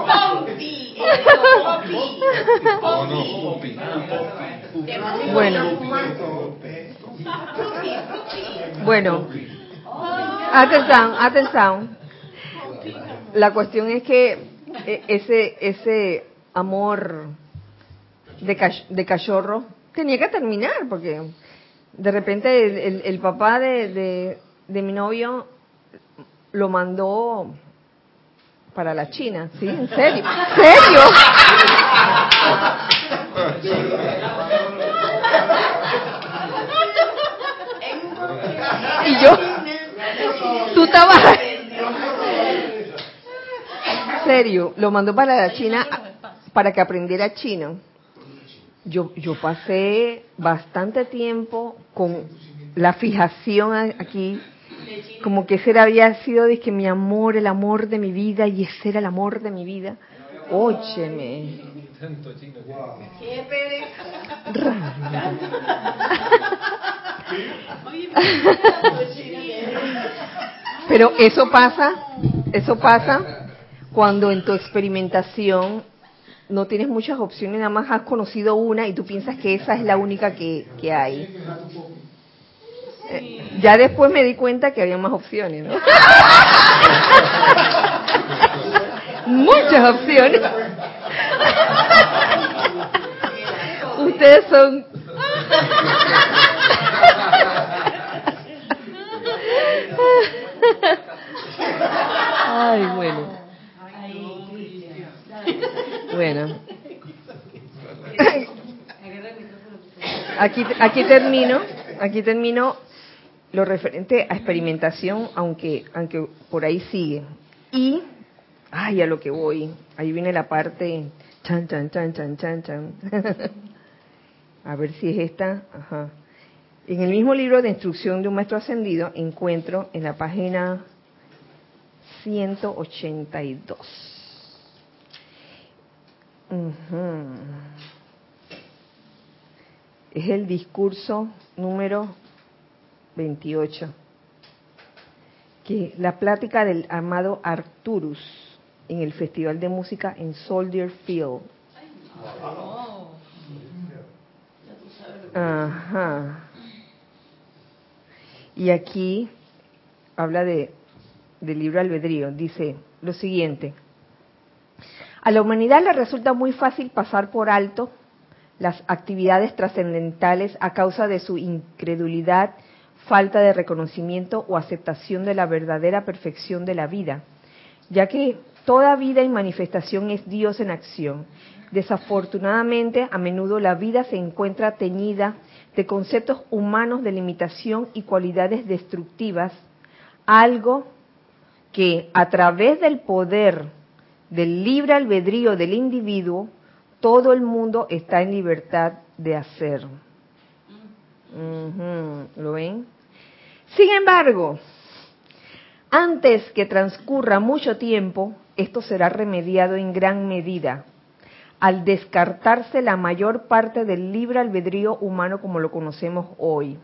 Bueno. Bueno. Atención, atención. La cuestión es que e, ese ese amor de, cachorro tenía que terminar porque de repente el, el, papá de, de mi novio lo mandó para la China, ¿sí? ¿En serio? ¿Serio? y yo, tú estabas... serio, lo mandó para la China para que aprendiera chino. Yo, yo pasé bastante tiempo con la fijación aquí como que ese había sido que mi amor, el amor de mi vida, y ese era el amor de mi vida. Ócheme. Pero eso pasa, eso pasa cuando en tu experimentación no tienes muchas opciones, nada más has conocido una y tú piensas que esa es la única que, que hay. Ya después me di cuenta que había más opciones, ¿no? <laughs> Muchas opciones. Ustedes son... Ay, bueno. Bueno. Aquí, aquí termino, aquí termino lo referente a experimentación, aunque, aunque por ahí sigue. Y, ay, a lo que voy, ahí viene la parte chan, chan, chan, chan, chan, chan. <laughs> a ver si es esta. Ajá. En el mismo libro de instrucción de un maestro ascendido encuentro en la página 182. Es el discurso número 28, que la plática del amado Arturus en el Festival de Música en Soldier Field. Ajá. Y aquí habla de del libro albedrío. Dice lo siguiente. A la humanidad le resulta muy fácil pasar por alto las actividades trascendentales a causa de su incredulidad, falta de reconocimiento o aceptación de la verdadera perfección de la vida, ya que toda vida y manifestación es Dios en acción. Desafortunadamente, a menudo la vida se encuentra teñida de conceptos humanos de limitación y cualidades destructivas, algo que a través del poder del libre albedrío del individuo, todo el mundo está en libertad de hacer. ¿Lo ven? Sin embargo, antes que transcurra mucho tiempo, esto será remediado en gran medida al descartarse la mayor parte del libre albedrío humano como lo conocemos hoy.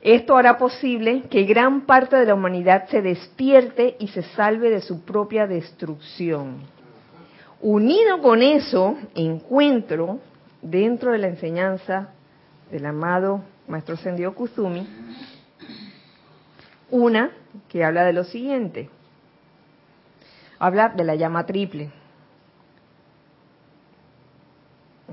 Esto hará posible que gran parte de la humanidad se despierte y se salve de su propia destrucción. Unido con eso, encuentro dentro de la enseñanza del amado Maestro Sendio Kuzumi una que habla de lo siguiente. Habla de la llama triple.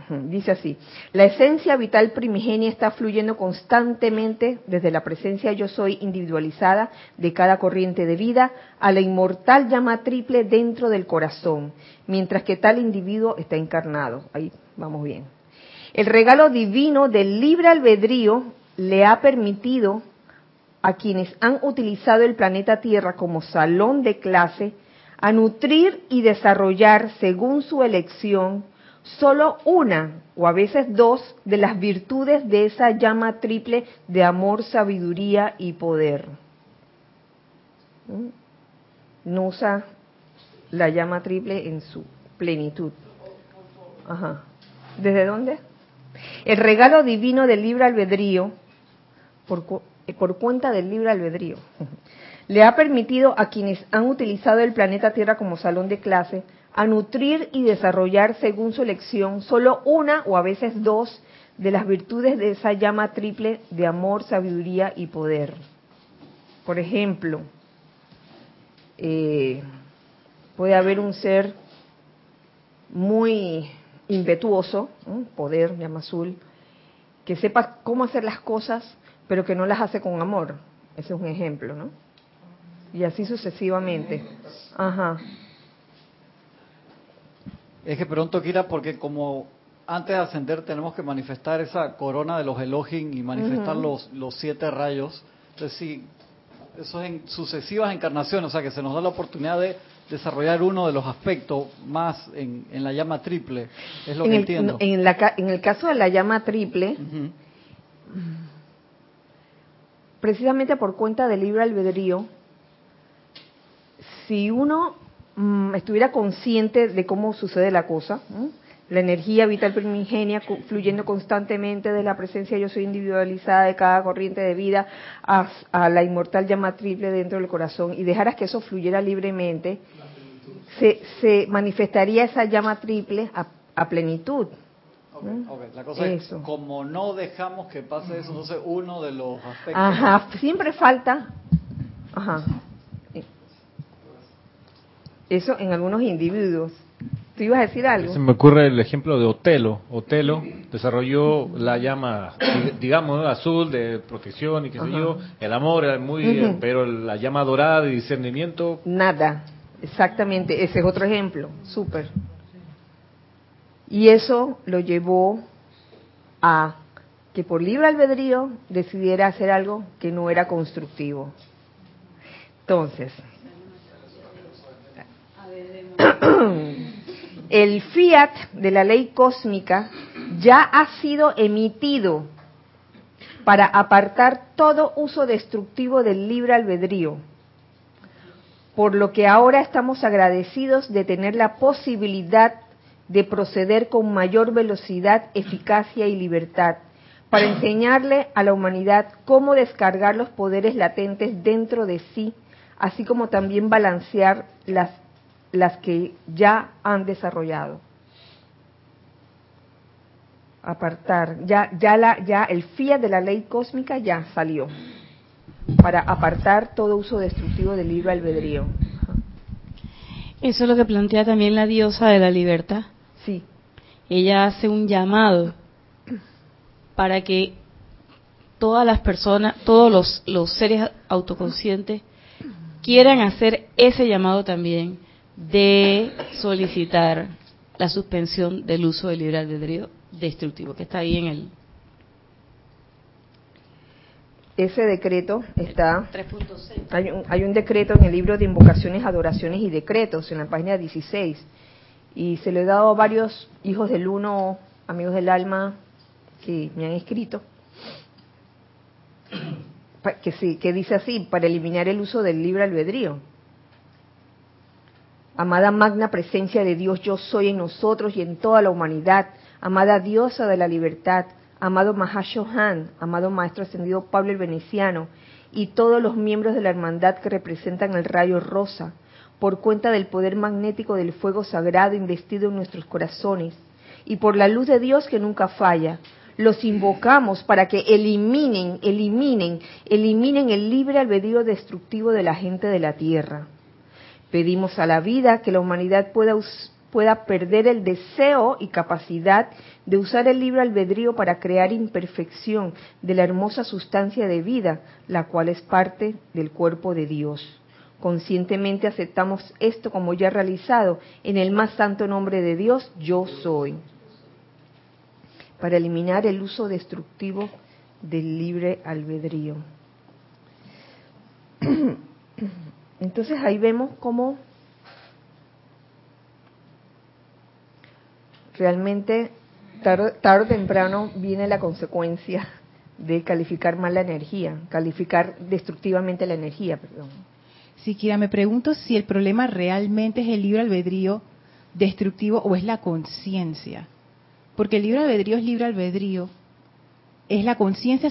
Dice así, la esencia vital primigenia está fluyendo constantemente desde la presencia yo soy individualizada de cada corriente de vida a la inmortal llama triple dentro del corazón, mientras que tal individuo está encarnado. Ahí vamos bien. El regalo divino del libre albedrío le ha permitido a quienes han utilizado el planeta Tierra como salón de clase a nutrir y desarrollar según su elección solo una o a veces dos de las virtudes de esa llama triple de amor, sabiduría y poder. ¿Mm? No usa la llama triple en su plenitud. Ajá. ¿Desde dónde? El regalo divino del libre albedrío, por, por cuenta del libre albedrío, <laughs> le ha permitido a quienes han utilizado el planeta Tierra como salón de clase a nutrir y desarrollar según su elección solo una o a veces dos de las virtudes de esa llama triple de amor, sabiduría y poder. Por ejemplo, eh, puede haber un ser muy impetuoso, poder, llama azul, que sepa cómo hacer las cosas, pero que no las hace con amor. Ese es un ejemplo, ¿no? Y así sucesivamente. Ajá.
Es que pronto, Kira, porque como antes de ascender tenemos que manifestar esa corona de los Elohim y manifestar los, los siete rayos. Entonces, sí, eso es en sucesivas encarnaciones, o sea que se nos da la oportunidad de desarrollar uno de los aspectos más en, la llama triple, es lo que entiendo.
En, la, en, el caso de la llama triple, precisamente por cuenta del libre albedrío, si uno Mm, estuviera consciente de cómo sucede la cosa, la energía vital primigenia fluyendo constantemente de la presencia yo soy individualizada de cada corriente de vida a, la inmortal llama triple dentro del corazón. Y dejaras que eso fluyera libremente, se, manifestaría esa llama triple a, plenitud.
La cosa es, como no dejamos que pase eso, entonces uno de los aspectos...
Ajá, siempre falta... Ajá. Eso en algunos individuos. ¿Tú ibas a decir algo?
Se me ocurre el ejemplo de Otelo. Otelo desarrolló la llama, digamos, azul de protección y qué sé yo. El amor era muy, pero la llama dorada de discernimiento.
Nada, exactamente. Ese es otro ejemplo. Súper. Y eso lo llevó a que por libre albedrío decidiera hacer algo que no era constructivo. Entonces, <coughs> el fiat de la ley cósmica ya ha sido emitido para apartar todo uso destructivo del libre albedrío, por lo que ahora estamos agradecidos de tener la posibilidad de proceder con mayor velocidad, eficacia y libertad, para enseñarle a la humanidad cómo descargar los poderes latentes dentro de sí, así como también balancear las las que ya han desarrollado. Apartar, ya, ya, la, ya el fiat de la ley cósmica ya salió para apartar todo uso destructivo del libre albedrío.
Eso es lo que plantea también la diosa de la libertad.
Sí.
Ella hace un llamado para que todas las personas, todos los, los seres autoconscientes quieran hacer ese llamado también de solicitar la suspensión del uso del libre albedrío destructivo, que está ahí en el...
Ese decreto está... Hay un, hay un decreto en el libro de invocaciones, adoraciones y decretos, en la página 16. Y se lo he dado a varios hijos del uno, amigos del alma, que me han escrito. Que, sí, que dice así, para eliminar el uso del libre albedrío Amada magna presencia de Dios, yo soy en nosotros y en toda la humanidad. Amada diosa de la libertad, amado Mahashohan, amado Maestro Ascendido Pablo el Veneciano y todos los miembros de la hermandad que representan el rayo rosa, por cuenta del poder magnético del fuego sagrado investido en nuestros corazones y por la luz de Dios que nunca falla, los invocamos para que eliminen, eliminen, eliminen el libre albedrío destructivo de la gente de la tierra Pedimos a la vida que la humanidad pueda, pueda perder el deseo y capacidad de usar el libre albedrío para crear imperfección de la hermosa sustancia de vida, la cual es parte del cuerpo de Dios. Conscientemente aceptamos esto como ya realizado en el más santo nombre de Dios, yo soy, para eliminar el uso destructivo del libre albedrío. <clears throat> Entonces ahí vemos cómo realmente tarde, o temprano viene la consecuencia de calificar mal la energía, calificar destructivamente la energía, perdón.
Siquiera me pregunto si el problema realmente es el libre albedrío destructivo o es la conciencia. Porque el libre albedrío es libre albedrío. Es la conciencia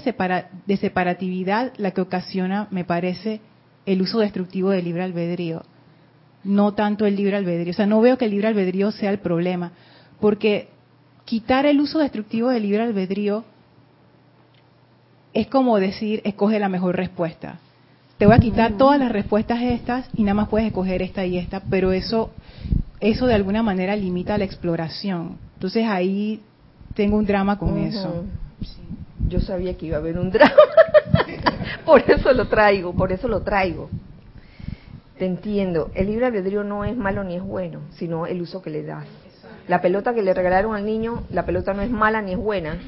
de separatividad la que ocasiona, me parece, el uso destructivo del libre albedrío, no tanto el libre albedrío. O sea, no veo que el libre albedrío sea el problema, porque quitar el uso destructivo del libre albedrío es como decir, escoge la mejor respuesta. Te voy a quitar todas las respuestas estas y nada más puedes escoger esta y esta, pero eso, eso de alguna manera limita la exploración. Entonces ahí tengo un drama con eso.
Yo sabía que iba a haber un drama. <laughs> por eso lo traigo, por eso lo traigo. Te entiendo. El libre albedrío no es malo ni es bueno, sino el uso que le das. La pelota que le regalaron al niño, la pelota no es mala ni es buena,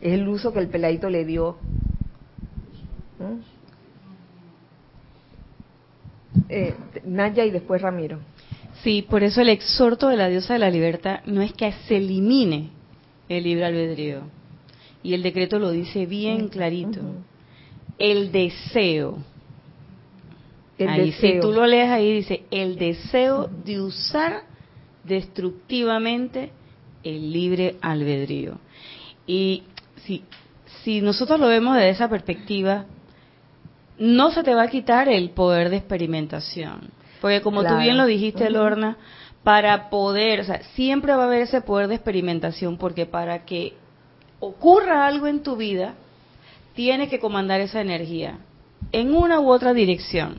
es el uso que el peladito le dio. ¿Mm? Eh, Naya y después Ramiro.
Sí, por eso el exhorto de la diosa de la libertad no es que se elimine el libre albedrío. Y el decreto lo dice bien clarito el deseo. ahí, Si tú lo lees ahí, dice, el deseo de usar destructivamente el libre albedrío. Y si, si nosotros lo vemos desde esa perspectiva, no se te va a quitar el poder de experimentación. Porque como tú bien lo dijiste, Lorna, para poder, o sea, siempre va a haber ese poder de experimentación, porque para que ocurra algo en tu vida, tiene que comandar esa energía en una u otra dirección.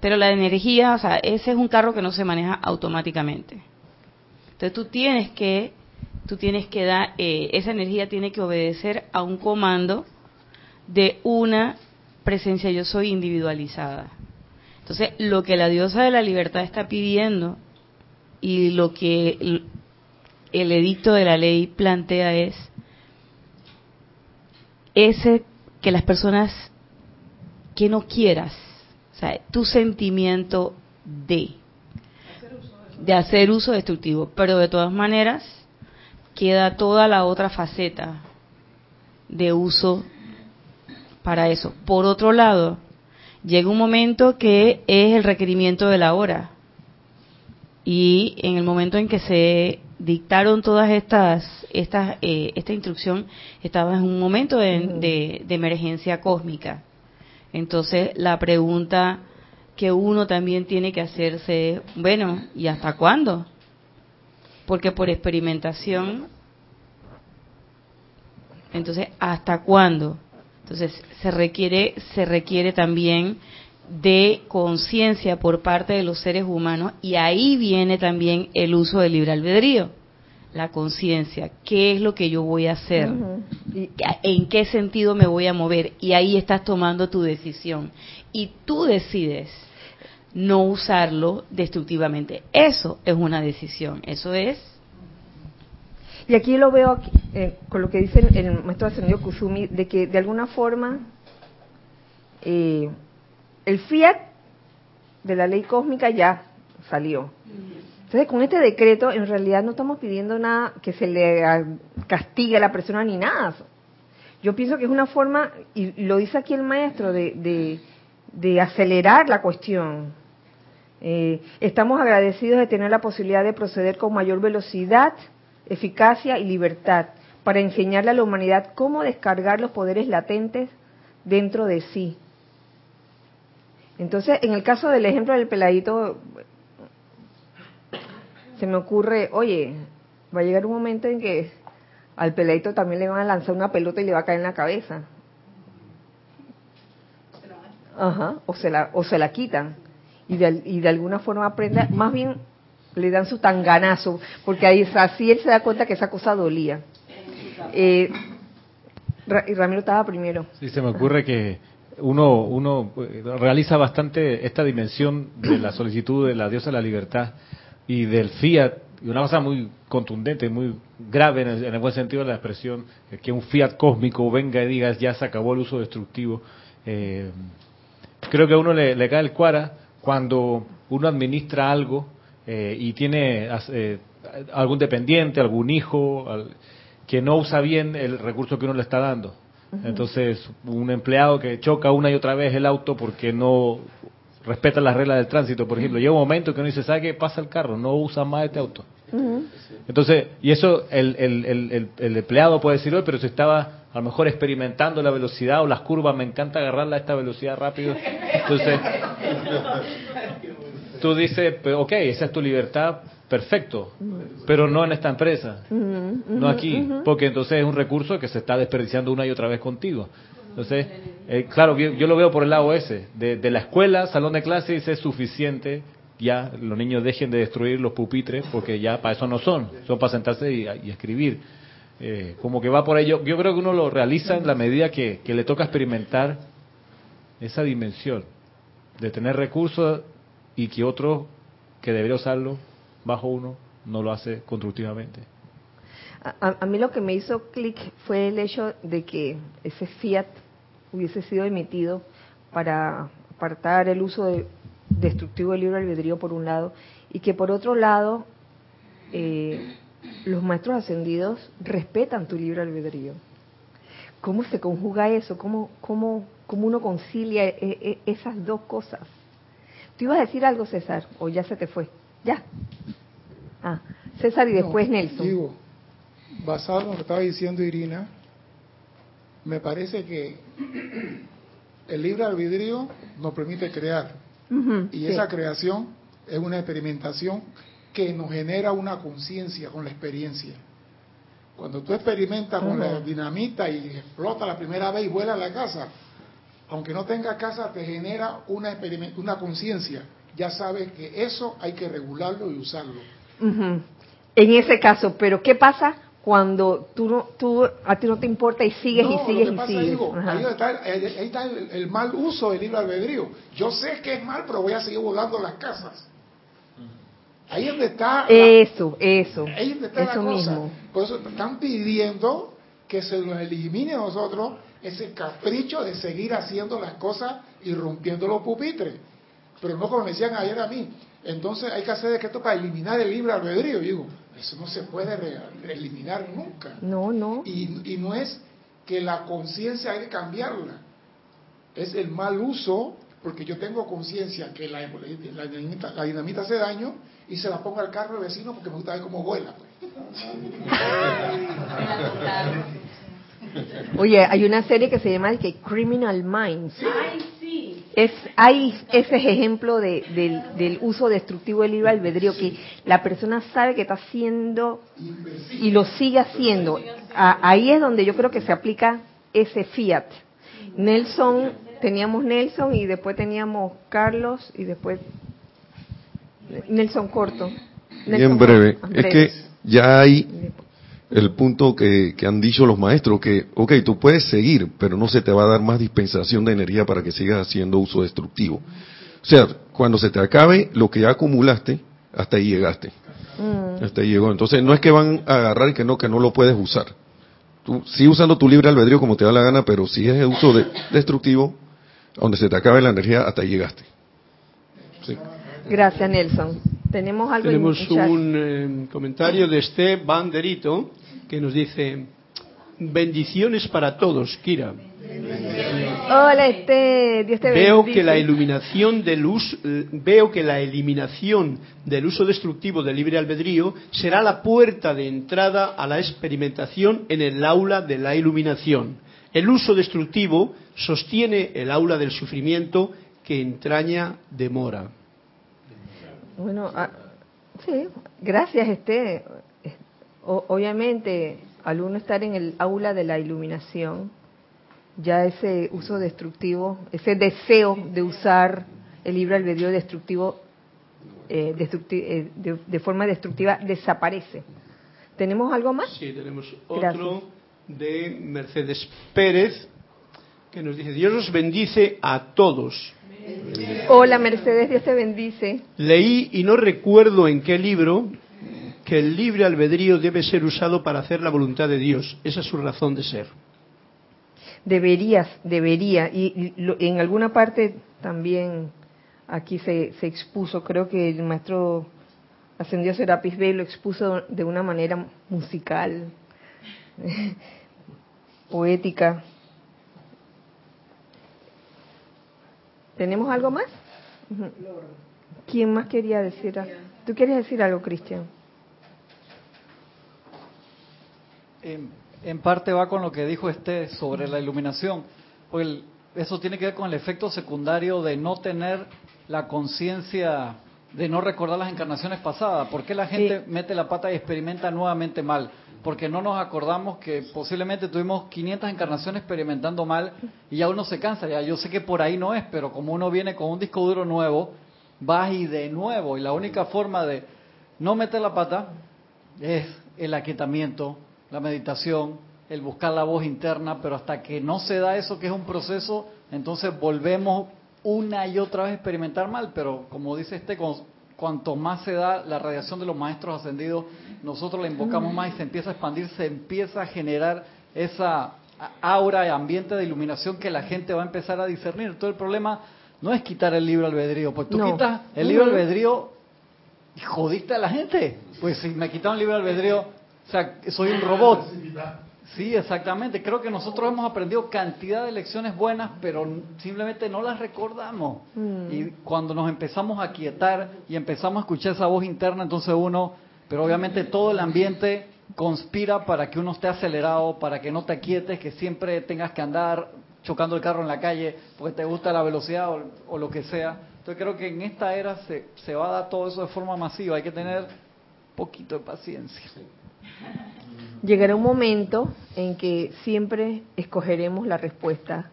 Pero la energía, o sea, ese es un carro que no se maneja automáticamente. Entonces tú tienes que, tú tienes que dar, eh, esa energía tiene que obedecer a un comando de una presencia yo soy individualizada. Entonces, lo que la diosa de la libertad está pidiendo y lo que el edicto de la ley plantea es ese que las personas que no quieras, o sea, tu sentimiento de de hacer uso destructivo, pero de todas maneras queda toda la otra faceta de uso para eso. Por otro lado, llega un momento que es el requerimiento de la hora. Y en el momento en que se dictaron todas estas, estas eh, esta instrucción, estaba en un momento de, de emergencia cósmica. Entonces, la pregunta que uno también tiene que hacerse, bueno, ¿y hasta cuándo? Porque por experimentación, entonces, ¿hasta cuándo? Entonces, se requiere, se requiere también de conciencia por parte de los seres humanos y ahí viene también el uso del libre albedrío, la conciencia, qué es lo que yo voy a hacer, en qué sentido me voy a mover y ahí estás tomando tu decisión y tú decides no usarlo destructivamente. Eso es una decisión, eso es...
Y aquí lo veo eh, con lo que dice el, maestro ascendido Kusumi, de que de alguna forma eh, el fiat de la ley cósmica ya salió. Entonces, con este decreto, en realidad no estamos pidiendo nada que se le castigue a la persona ni nada. Yo pienso que es una forma, y lo dice aquí el maestro, de, de acelerar la cuestión. Eh, estamos agradecidos de tener la posibilidad de proceder con mayor velocidad, eficacia y libertad para enseñarle a la humanidad cómo descargar los poderes latentes dentro de sí. Entonces, en el caso del ejemplo del peladito, se me ocurre, oye, va a llegar un momento en que al peladito también le van a lanzar una pelota y le va a caer en la cabeza. Ajá, o se la, o se la quitan y de, y de alguna forma aprenda, más bien le dan su tanganazo, porque ahí así él se da cuenta que esa cosa dolía. Eh, y Ramiro estaba primero.
Sí, se me ocurre que uno, uno eh, realiza bastante esta dimensión de la solicitud de la diosa de la libertad y del fiat, y una cosa muy contundente, muy grave en el, buen sentido de la expresión, que un fiat cósmico venga y diga ya se acabó el uso destructivo. Eh, creo que a uno le, le cae el cuara cuando uno administra algo eh, y tiene eh, algún dependiente, algún hijo, que no usa bien el recurso que uno le está dando. Entonces, un empleado que choca una y otra vez el auto porque no respeta las reglas del tránsito, por ejemplo, llega un momento que uno dice, ¿sabe qué? Pasa el carro, no usa más este auto. Entonces, y eso el, el, el, empleado puede decir, pero si estaba a lo mejor experimentando la velocidad o las curvas, me encanta agarrarla a esta velocidad rápido. Entonces, <laughs> tú dices, ok, esa es tu libertad, perfecto, pero no en esta empresa, no aquí, porque entonces es un recurso que se está desperdiciando una y otra vez contigo. Entonces, eh, claro, yo, lo veo por el lado ese, de, la escuela, salón de clases es suficiente, ya los niños dejen de destruir los pupitres, porque ya para eso no son, son para sentarse y, escribir. Eh, como que va por ello, yo creo que uno lo realiza en la medida que, que le toca experimentar esa dimensión de tener recursos y que otro que debería usarlo bajo uno no lo hace constructivamente.
A, mí lo que me hizo clic fue el hecho de que ese fiat hubiese sido emitido para apartar el uso de, destructivo del libre albedrío por un lado y que por otro lado eh, los maestros ascendidos respetan tu libre albedrío. ¿Cómo se conjuga eso? ¿Cómo, cómo, cómo uno concilia e, e, esas dos cosas? ¿Tú ibas a decir algo, César? ¿O ya se te fue? ¿Ya? Ah, César y después Nelson.
Digo, basado en lo que estaba diciendo Irina, me parece que el libre albedrío nos permite crear. y esa creación es una experimentación que nos genera una conciencia con la experiencia. Cuando tú experimentas con la dinamita y explota la primera vez y vuela a la casa, aunque no tenga casa, te genera una, una conciencia. Ya sabes que eso hay que regularlo y usarlo.
En ese caso, pero ¿qué pasa cuando tú no, tú, a ti no te importa y sigues
No,
y
lo
sigues y sigues?
digo, ahí está, el, ahí está el, el mal uso del libre albedrío. Yo sé que es mal, pero voy a seguir volando las casas. Ahí es donde está. la-
Eso, eso,
ahí es donde está
eso
la cosa.
mismo.
Por eso están pidiendo que se nos elimine a nosotros ese capricho de seguir haciendo las cosas y rompiendo los pupitres. Pero no como me decían ayer a mí. Entonces hay que hacer decreto para eliminar el libre albedrío. Yo digo, eso no se puede re- eliminar nunca.
No, no.
Y, y no es que la conciencia hay que cambiarla. Es el mal uso, porque yo tengo conciencia que la, la dinamita, la dinamita hace daño y se la pongo al carro del vecino porque me gusta ver cómo vuela. pues. <laughs>
Oye, hay una serie que se llama que Criminal Minds. Es, hay ese es ejemplo de- del, del uso destructivo del libre albedrío, que la persona sabe que está haciendo y lo sigue haciendo. A- ahí es donde yo creo que se aplica ese fiat. Nelson, teníamos Nelson y después teníamos Carlos y después Nelson Corto. Nelson
Bien breve. Es que ya hay el punto que, que han dicho los maestros, que, ok, tú puedes seguir, pero no se te va a dar más dispensación de energía para que sigas haciendo uso destructivo. O sea, cuando se te acabe lo que ya acumulaste, hasta ahí llegaste.
Mm.
Hasta ahí llegó. Entonces no es que van a agarrar y que no, que no lo puedes usar. Tú sigue usando tu libre albedrío como te da la gana, pero si es el uso de- destructivo, donde se te acabe la energía, hasta ahí llegaste. Sí.
Gracias, Nelson. Tenemos algo
Tenemos
en
un eh, comentario de este Banderito que nos dice, bendiciones para todos, Kira.
Hola, este, Dios te
Veo
bendice.
que la iluminación del uso, veo que la eliminación del uso destructivo del libre albedrío será la puerta de entrada a la experimentación en el aula de la iluminación. El uso destructivo sostiene el aula del sufrimiento que entraña demora.
Bueno, ah, sí, gracias, este. O- obviamente, al uno estar en el aula de la iluminación, ya ese uso destructivo, ese deseo de usar el libre albedrío destructivo, eh, destructi- eh, de, de forma destructiva, desaparece. ¿Tenemos algo más?
Sí, tenemos
Gracias.
otro de Mercedes Pérez que nos dice, Dios os bendice a todos.
Hola, Mercedes, Dios te bendice.
Leí y no recuerdo en qué libro que el libre albedrío debe ser usado para hacer la voluntad de Dios. Esa es su razón de ser.
Deberías, debería. Y, y lo- en alguna parte también aquí se, se expuso, creo que el maestro ascendió Serapis Bey lo expuso de una manera musical, <laughs> poética. ¿Tenemos algo más? ¿Quién más quería decir algo? ¿Tú quieres decir algo, Cristian?
En, en parte va con lo que dijo este sobre la iluminación. El- eso tiene que ver con el efecto secundario de no tener la conciencia, de no recordar las encarnaciones pasadas. ¿Por qué la gente mete la pata y experimenta nuevamente mal? Porque no nos acordamos que posiblemente tuvimos 500 encarnaciones experimentando mal y ya uno se cansa. Ya yo sé que por ahí no es, pero como uno viene con un disco duro nuevo, vas y de nuevo. Y la única forma de no meter la pata es el aquietamiento, la meditación, el buscar la voz interna, pero hasta que no se da eso, que es un proceso, entonces volvemos una y otra vez a experimentar mal, pero como dice este, cu- cuanto más se da la radiación de los maestros ascendidos, nosotros la invocamos más y se empieza a expandir, se empieza a generar esa aura y ambiente de iluminación que la gente va a empezar a discernir. Todo el problema no es quitar el libro albedrío, pues tú
No.
quitas el libro albedrío y jodiste a la gente. Pues si me quitaron el libre albedrío, o sea, soy un robot. Sí, exactamente. Creo que nosotros hemos aprendido cantidad de lecciones buenas, pero simplemente no las recordamos.
Mm.
Y cuando nos empezamos a quietar y empezamos a escuchar esa voz interna, entonces uno, pero obviamente todo el ambiente conspira para que uno esté acelerado, para que no te quietes, que siempre tengas que andar chocando el carro en la calle porque te gusta la velocidad o, o lo que sea. Entonces creo que en esta era se, se va a dar todo eso de forma masiva. Hay que tener poquito de paciencia.
Llegará un momento en que siempre escogeremos la respuesta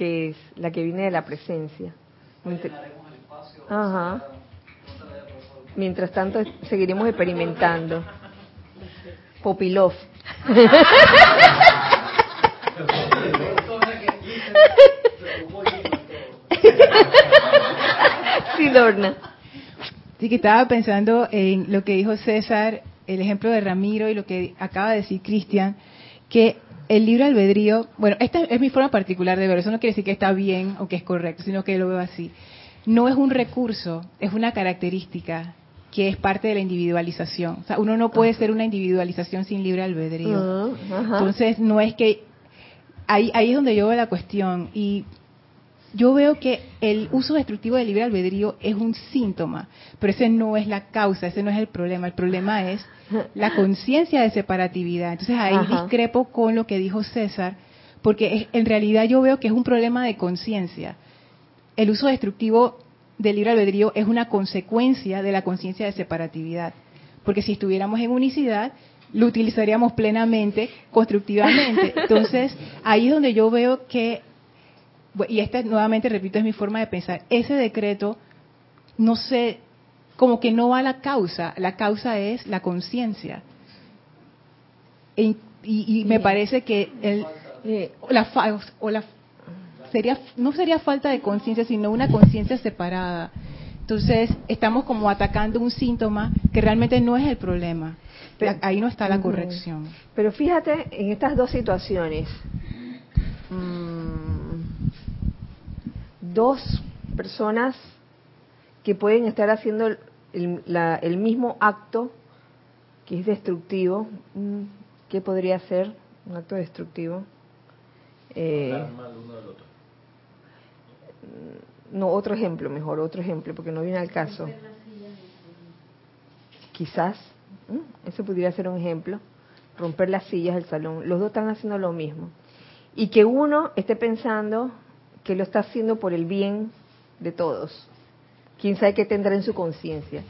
que es la que viene de la presencia. Ajá. mientras tanto seguiremos experimentando. Popilov. sí, Lorna.
Sí, que estaba pensando en lo que dijo César, el ejemplo de Ramiro y lo que acaba de decir Cristian, que el libro albedrío, bueno, esta es mi forma particular de verlo, eso no quiere decir que está bien o que es correcto, sino que lo veo así. No es un recurso, es una característica que es parte de la individualización. O sea, uno no puede ser una individualización sin libre albedrío. Entonces, no es que... Ahí, ahí es donde yo veo la cuestión. Y yo veo que el uso destructivo del libre albedrío es un síntoma, pero ese no es la causa, ese no es el problema. El problema es la <laughs> conciencia de separatividad. Entonces ahí
Ajá.
discrepo con lo que dijo César, porque es- en realidad yo veo que es un problema de conciencia. El uso destructivo del libre albedrío es una consecuencia de la conciencia de separatividad, porque si estuviéramos en unicidad, lo utilizaríamos plenamente, constructivamente. <laughs> Entonces, ahí es donde yo veo que y esta nuevamente repito es mi forma de pensar, ese decreto no sé, como que no va a la causa, la causa es la conciencia. E- y, y me parece que el,
Eh,
la, fa- o la sería no sería falta de conciencia, sino una conciencia separada. Entonces, estamos como atacando un síntoma que realmente no es el problema. La- ahí no está la corrección.
Pero fíjate en estas dos situaciones. Mm, dos personas que pueden estar haciendo el, el- la- el mismo acto que es destructivo. Mm, ¿Qué podría ser un acto destructivo? Eh, no, otro ejemplo, mejor, otro ejemplo, porque no viene al caso. Quizás, ese pudiera ser un ejemplo, romper las sillas del salón. Los dos están haciendo lo mismo. Y que uno esté pensando que lo está haciendo por el bien de todos. Quién sabe qué tendrá en su conciencia.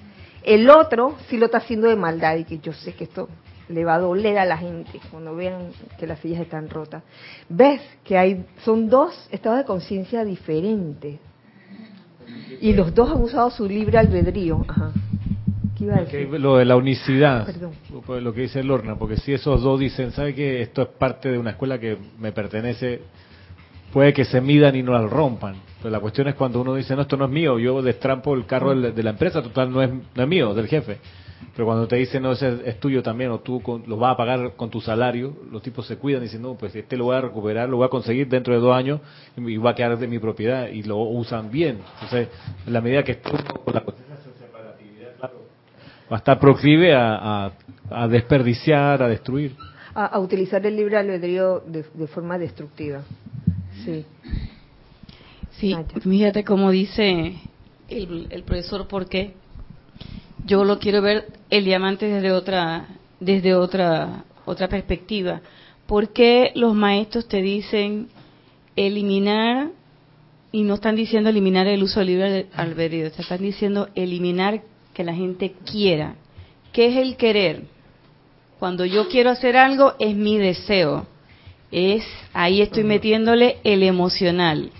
El otro sí lo está haciendo de maldad y que yo sé que esto le va a doler a la gente cuando vean que las sillas están rotas. ¿Ves que hay son dos estados de conciencia diferentes? Y los dos han usado su libre albedrío. Ajá. ¿Qué iba a decir?
lo de la unicidad,
Perdón.
lo que dice Lorna, porque si esos dos dicen, ¿sabe que esto es parte de una escuela que me pertenece? Puede que se midan y no la rompan. Pero la cuestión es cuando uno dice, no, esto no es mío, yo destrampo el carro de la empresa, total, no es, no es mío, del jefe. Pero cuando te dicen, no, ese es tuyo también, o tú con- lo vas a pagar con tu salario, los tipos se cuidan y dicen, no, pues este lo voy a recuperar, lo voy a conseguir dentro de dos años y va a quedar de mi propiedad, y lo usan bien. Entonces, en la medida que con la va a estar proclive a, a- desperdiciar, a destruir.
a, a utilizar el libre albedrío de forma destructiva. Sí.
Sí,
Naya.
fíjate cómo dice el, el profesor, porque yo lo quiero ver el diamante desde otra, desde otra, otra perspectiva. ¿Por qué los maestros te dicen eliminar y no están diciendo eliminar el uso libre albedrío? Te están diciendo eliminar que la gente quiera. ¿Qué es el querer? Cuando yo quiero hacer algo es mi deseo. Es ahí estoy metiéndole el emocional.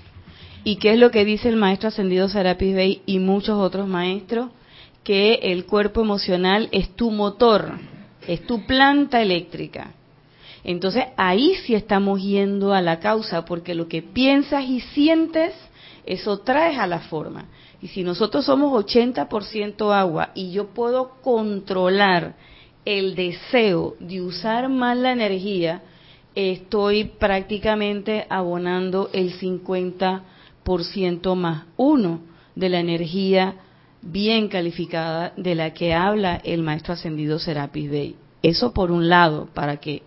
¿Y qué es lo que dice el maestro ascendido Serapis Bey y muchos otros maestros? Que el cuerpo emocional es tu motor, es tu planta eléctrica. Entonces ahí sí estamos yendo a la causa, porque lo que piensas y sientes, eso traes a la forma. Y si nosotros somos 80% agua y yo puedo controlar el deseo de usar más la energía, estoy prácticamente abonando el 50% más uno de la energía bien calificada de la que habla el maestro ascendido Serapis Bey. Eso por un lado, para que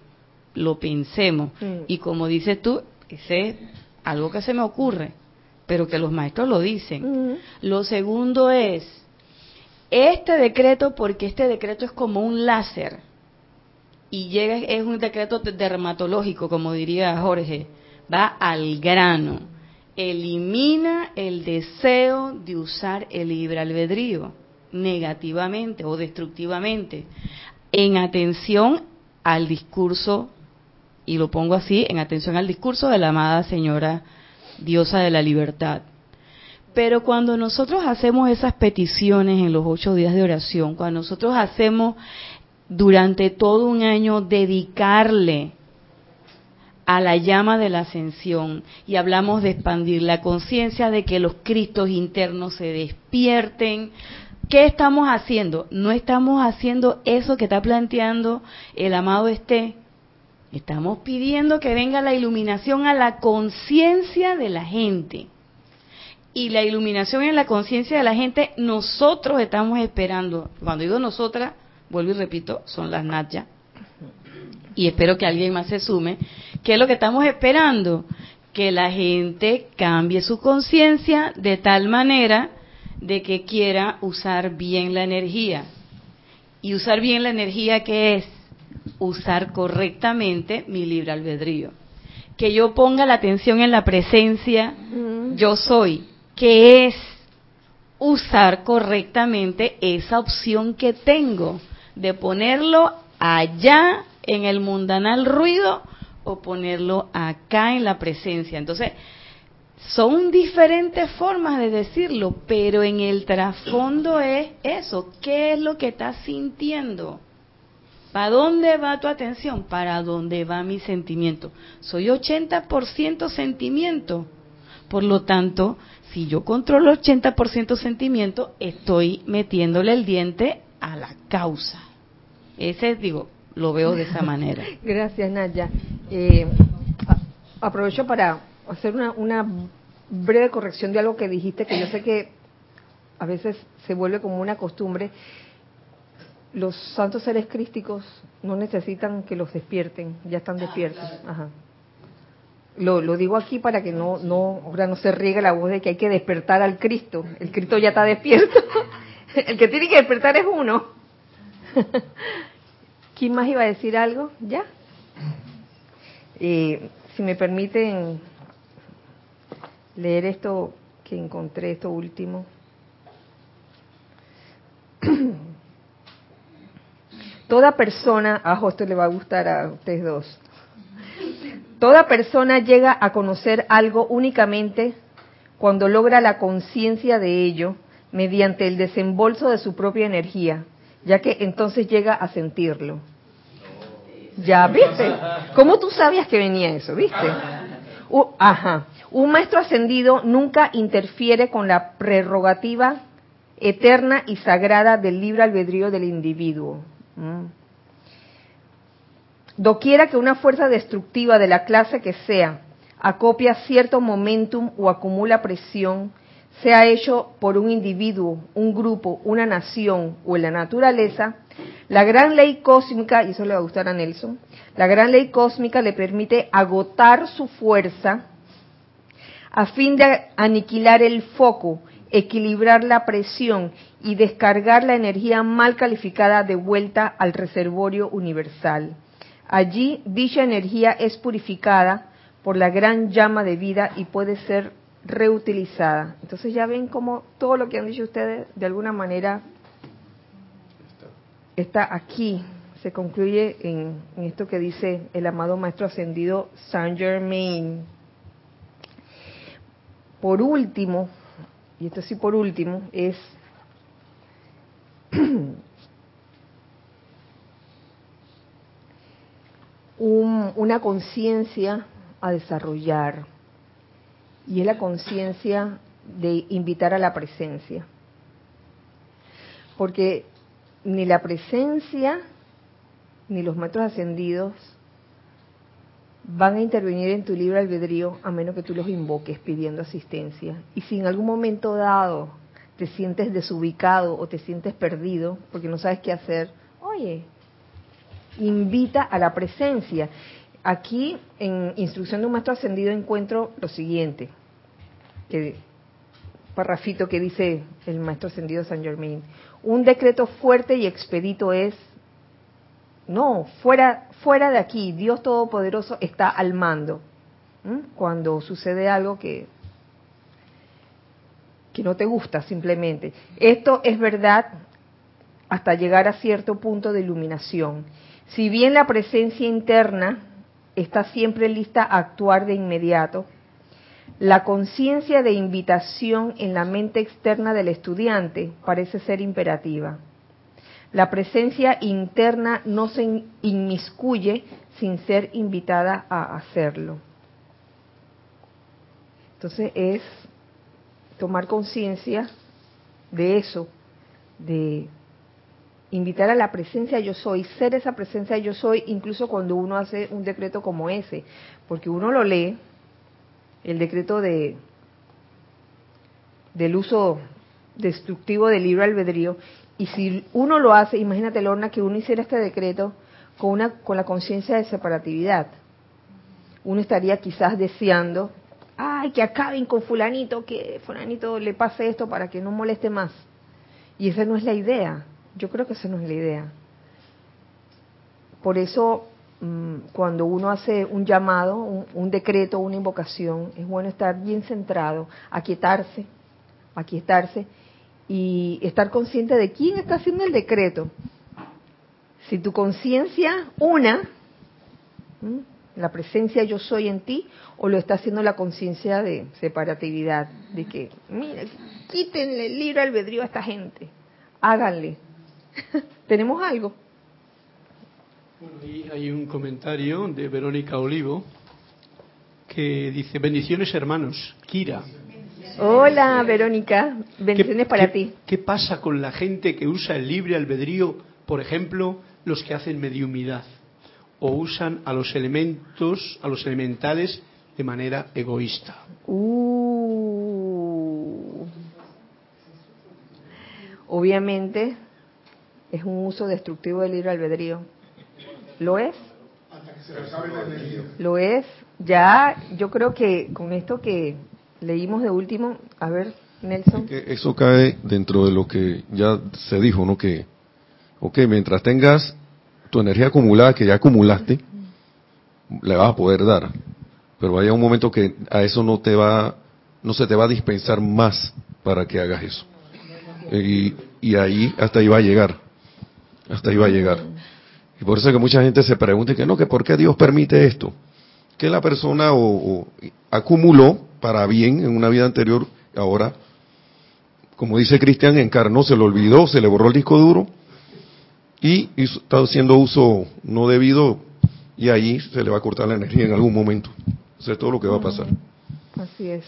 lo pensemos.
Mm.
Y como dices tú, ese es algo que se me ocurre, pero que los maestros lo dicen.
Ujú.
Lo segundo es, este decreto, porque este decreto es como un láser, y llega, es un decreto de- dermatológico, como diría Jorge, va al grano, elimina el deseo de usar el libre albedrío negativamente o destructivamente, en atención al discurso, y lo pongo así, en atención al discurso de la amada señora diosa de la libertad. Pero cuando nosotros hacemos esas peticiones en los ocho días de oración, cuando nosotros hacemos durante todo un año dedicarle a la llama de la ascensión y hablamos de expandir la conciencia, de que los cristos internos se despierten. ¿Qué estamos haciendo? No estamos haciendo eso que está planteando el amado Esté. Estamos pidiendo que venga la iluminación a la conciencia de la gente. Y la iluminación en la conciencia de la gente, nosotros estamos esperando. Cuando digo nosotras, vuelvo y repito, son las Natya. Y espero que alguien más se sume ¿Qué es lo que estamos esperando? Que la gente cambie su conciencia de tal manera de que quiera usar bien la energía. Y usar bien la energía, ¿qué es? Usar correctamente mi libre albedrío. Que yo ponga la atención en la presencia yo soy, que es usar correctamente esa opción que tengo de ponerlo allá en el mundanal ruido o ponerlo acá en la presencia. Entonces, son diferentes formas de decirlo, pero en el trasfondo es eso, ¿qué es lo que estás sintiendo? ¿Para dónde va tu atención? ¿Para dónde va mi sentimiento? Soy 80% sentimiento. Por lo tanto, si yo controlo 80% sentimiento, estoy metiéndole el diente a la causa. Ese, digo, lo veo de esa manera. <laughs>
Gracias, Naya. Eh, aprovecho para hacer una, una breve corrección de algo que dijiste, que yo sé que a veces se vuelve como una costumbre. Los santos seres crísticos no necesitan que los despierten, ya están despiertos. Ajá. Lo, lo, digo aquí para que no, no, ahora no se riegue la voz de que hay que despertar al Cristo. El Cristo ya está despierto. <laughs> <laughs> El que tiene que despertar es uno. <laughs> ¿Quién más iba a decir algo? ¿Ya? Eh, si me permiten leer esto que encontré, esto último. <clears throat> Toda persona, ajo, esto le va a gustar a ustedes dos. Toda persona llega a conocer algo únicamente cuando logra la conciencia de ello mediante el desembolso de su propia energía, ya que entonces llega a sentirlo. Ya, ¿viste? ¿Cómo tú sabías que venía eso, viste? ajá. Un maestro ascendido nunca interfiere con la prerrogativa eterna y sagrada del libre albedrío del individuo. Mm. Doquiera que una fuerza destructiva de la clase que sea acopia cierto momentum o acumula presión, sea hecho por un individuo, un grupo, una nación o en la naturaleza, la gran ley cósmica, y eso le va a gustar a Nelson, la gran ley cósmica le permite agotar su fuerza a fin de aniquilar el foco, equilibrar la presión y descargar la energía mal calificada de vuelta al reservorio universal. Allí dicha energía es purificada por la gran llama de vida y puede ser reutilizada. Entonces ya ven cómo todo lo que han dicho ustedes de alguna manera está aquí, se concluye en, esto que dice el amado Maestro Ascendido Saint Germain. Por último, y esto sí por último, es <clears throat> una conciencia a desarrollar y es la conciencia de invitar a la presencia. Porque ni la presencia ni los maestros ascendidos van a intervenir en tu libre albedrío a menos que tú los invoques pidiendo asistencia. Y si en algún momento dado te sientes desubicado o te sientes perdido porque no sabes qué hacer, oye, invita a la presencia. Aquí en Instrucción de un Maestro Ascendido encuentro lo siguiente, que parrafito que dice el Maestro Ascendido San Germain. Un decreto fuerte y expedito es, no, fuera, fuera de aquí, Dios Todopoderoso está al mando. Cuando sucede algo que, que no te gusta simplemente. Esto es verdad hasta llegar a cierto punto de iluminación. Si bien la presencia interna está siempre lista a actuar de inmediato, La conciencia de invitación en la mente externa del estudiante parece ser imperativa. La presencia interna no se inmiscuye sin ser invitada a hacerlo. Entonces es tomar conciencia de eso, de invitar a la presencia yo soy, ser esa presencia yo soy, incluso cuando uno hace un decreto como ese, porque uno lo lee, el decreto de del uso destructivo del libre albedrío, y si uno lo hace, imagínate Lorna que uno hiciera este decreto con una con la conciencia de separatividad, uno estaría quizás deseando, ay, que acaben con fulanito, que fulanito le pase esto para que no moleste más. Y esa no es la idea. Yo creo que esa no es la idea. Por eso, mm, cuando uno hace un llamado, un, decreto, una invocación, es bueno estar bien centrado, aquietarse, aquietarse y estar consciente de quién está haciendo el decreto. Si tu conciencia, una, la presencia yo soy en ti, o lo está haciendo la conciencia de separatividad, de que, mira, quítenle el libro albedrío a esta gente, háganle, <laughs> ¿Tenemos algo?
Bueno, ahí hay un comentario de Verónica Olivo que dice, bendiciones hermanos, Kira.
Hola Verónica, bendiciones para ti.
¿Qué pasa con la gente que usa el libre albedrío, por ejemplo, los que hacen mediumidad o usan a los elementos, a los elementales de manera egoísta?
Uh. Obviamente es un uso destructivo del libre albedrío. ¿Lo es? Lo es. Ya, yo creo que con esto que leímos de último, a ver, Nelson.
eso cae dentro de lo que ya se dijo, ¿no? Que, ok, mientras tengas tu energía acumulada, que ya acumulaste, le vas a poder dar. Pero vaya un momento que a eso no te va, no se te va a dispensar más para que hagas eso. Y, y ahí, hasta ahí va a llegar. Hasta ahí va a llegar. Y por eso es que mucha gente se pregunta que no, que por qué Dios permite esto. Que la persona o, acumuló para bien en una vida anterior, ahora, como dice Cristian, encarnó, se lo olvidó, se le borró el disco duro y, está haciendo uso no debido y ahí se le va a cortar la energía en algún momento. Eso es todo lo que va a pasar.
Así es.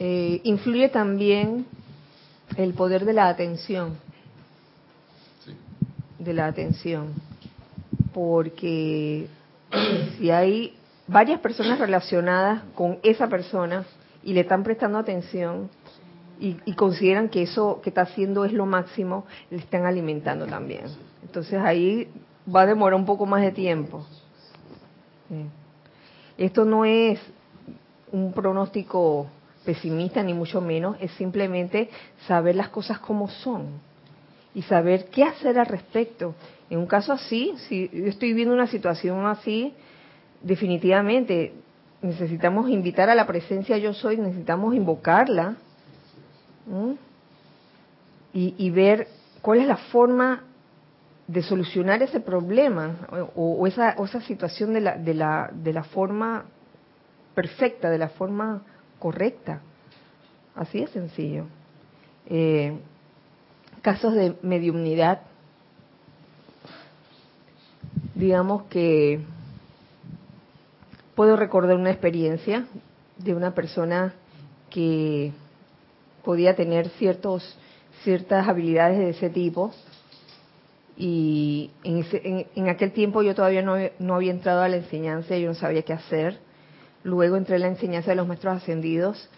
Eh, influye también el poder de la atención de la atención, porque <clears throat> si hay varias personas relacionadas con esa persona y le están prestando atención y, consideran que eso que está haciendo es lo máximo, le están alimentando también. Entonces ahí va a demorar un poco más de tiempo. Esto no es un pronóstico pesimista ni mucho menos, es simplemente saber las cosas como son y saber qué hacer al respecto. En un caso así, si yo estoy viendo una situación así, definitivamente necesitamos invitar a la presencia yo soy, necesitamos invocarla y, ver cuál es la forma de solucionar ese problema o, esa, situación de la, de, la, de la forma perfecta, de la forma correcta. Así de sencillo. Eh, casos de mediumnidad, digamos que puedo recordar una experiencia de una persona que podía tener ciertos ciertas habilidades de ese tipo y en, en, aquel tiempo yo todavía no, no, había entrado a la enseñanza, yo no sabía qué hacer. Luego entré en la enseñanza de los maestros ascendidos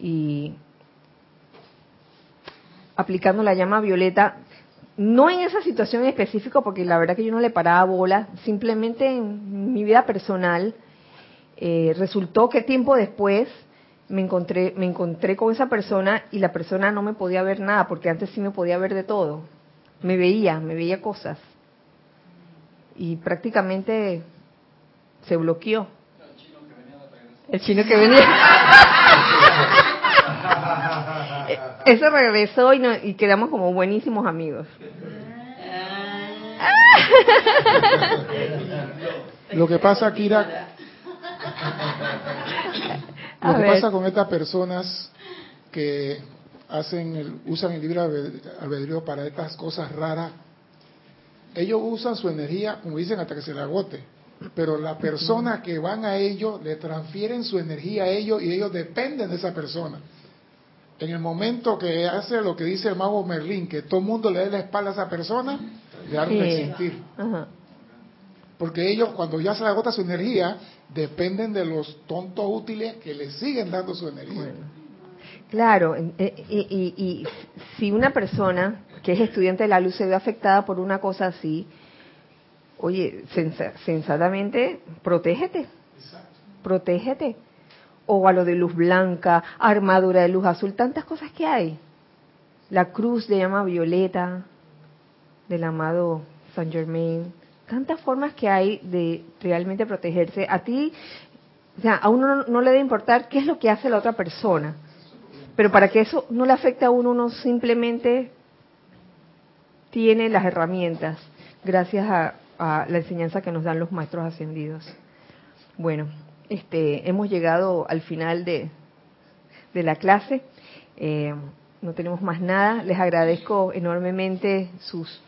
y aplicando la llama violeta, no en esa situación específica, porque la verdad que yo no le paraba bola, simplemente en mi vida personal, eh, resultó que tiempo después me encontré, me encontré con esa persona y la persona no me podía ver nada, porque antes sí me podía ver de todo. Me veía, me veía cosas. Y prácticamente se bloqueó. El chino que venía. <laughs> Eso regresó y, y quedamos como buenísimos amigos. <laughs>
Lo que pasa, Kira. <laughs> Lo que pasa con estas personas que hacen el, usan el libre albedrío para estas cosas raras, ellos usan su energía, como dicen, hasta que se le agote. Pero las personas que van a ellos le transfieren su energía a ellos y ellos dependen de esa persona. En el momento que hace lo que dice el mago Merlín, que todo el mundo le dé la espalda a esa persona, dejaron de existir. Porque ellos, cuando ya se le agota su energía, dependen de los tontos útiles que le siguen dando su energía.
Claro, eh, y, si una persona que es estudiante de la luz se ve afectada por una cosa así, oye, sensatamente, protégete. Protégete. O a lo de luz blanca, armadura de luz azul, tantas cosas que hay. La cruz de llama violeta del amado Saint Germain. Tantas formas que hay de realmente protegerse. A ti, o sea, a uno no le debe importar qué es lo que hace la otra persona pero para que eso no le afecte a uno, uno simplemente tiene las herramientas gracias a, la enseñanza que nos dan los maestros ascendidos. Bueno, este, hemos llegado al final de, la clase. Eh, no tenemos más nada. Les agradezco enormemente sus,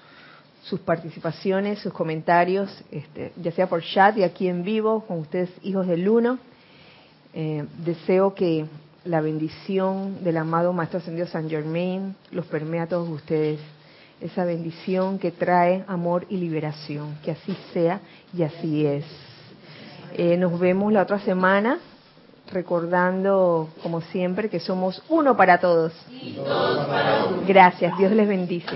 participaciones, sus comentarios, este, ya sea por chat y aquí en vivo, con ustedes, hijos del uno. Eh, deseo que la bendición del amado Maestro Ascendido San Germain los permea a todos ustedes. Esa bendición que trae amor y liberación. Que así sea y así es. Eh, nos vemos la otra semana recordando, como siempre, que somos uno para todos. Gracias. Dios les bendice.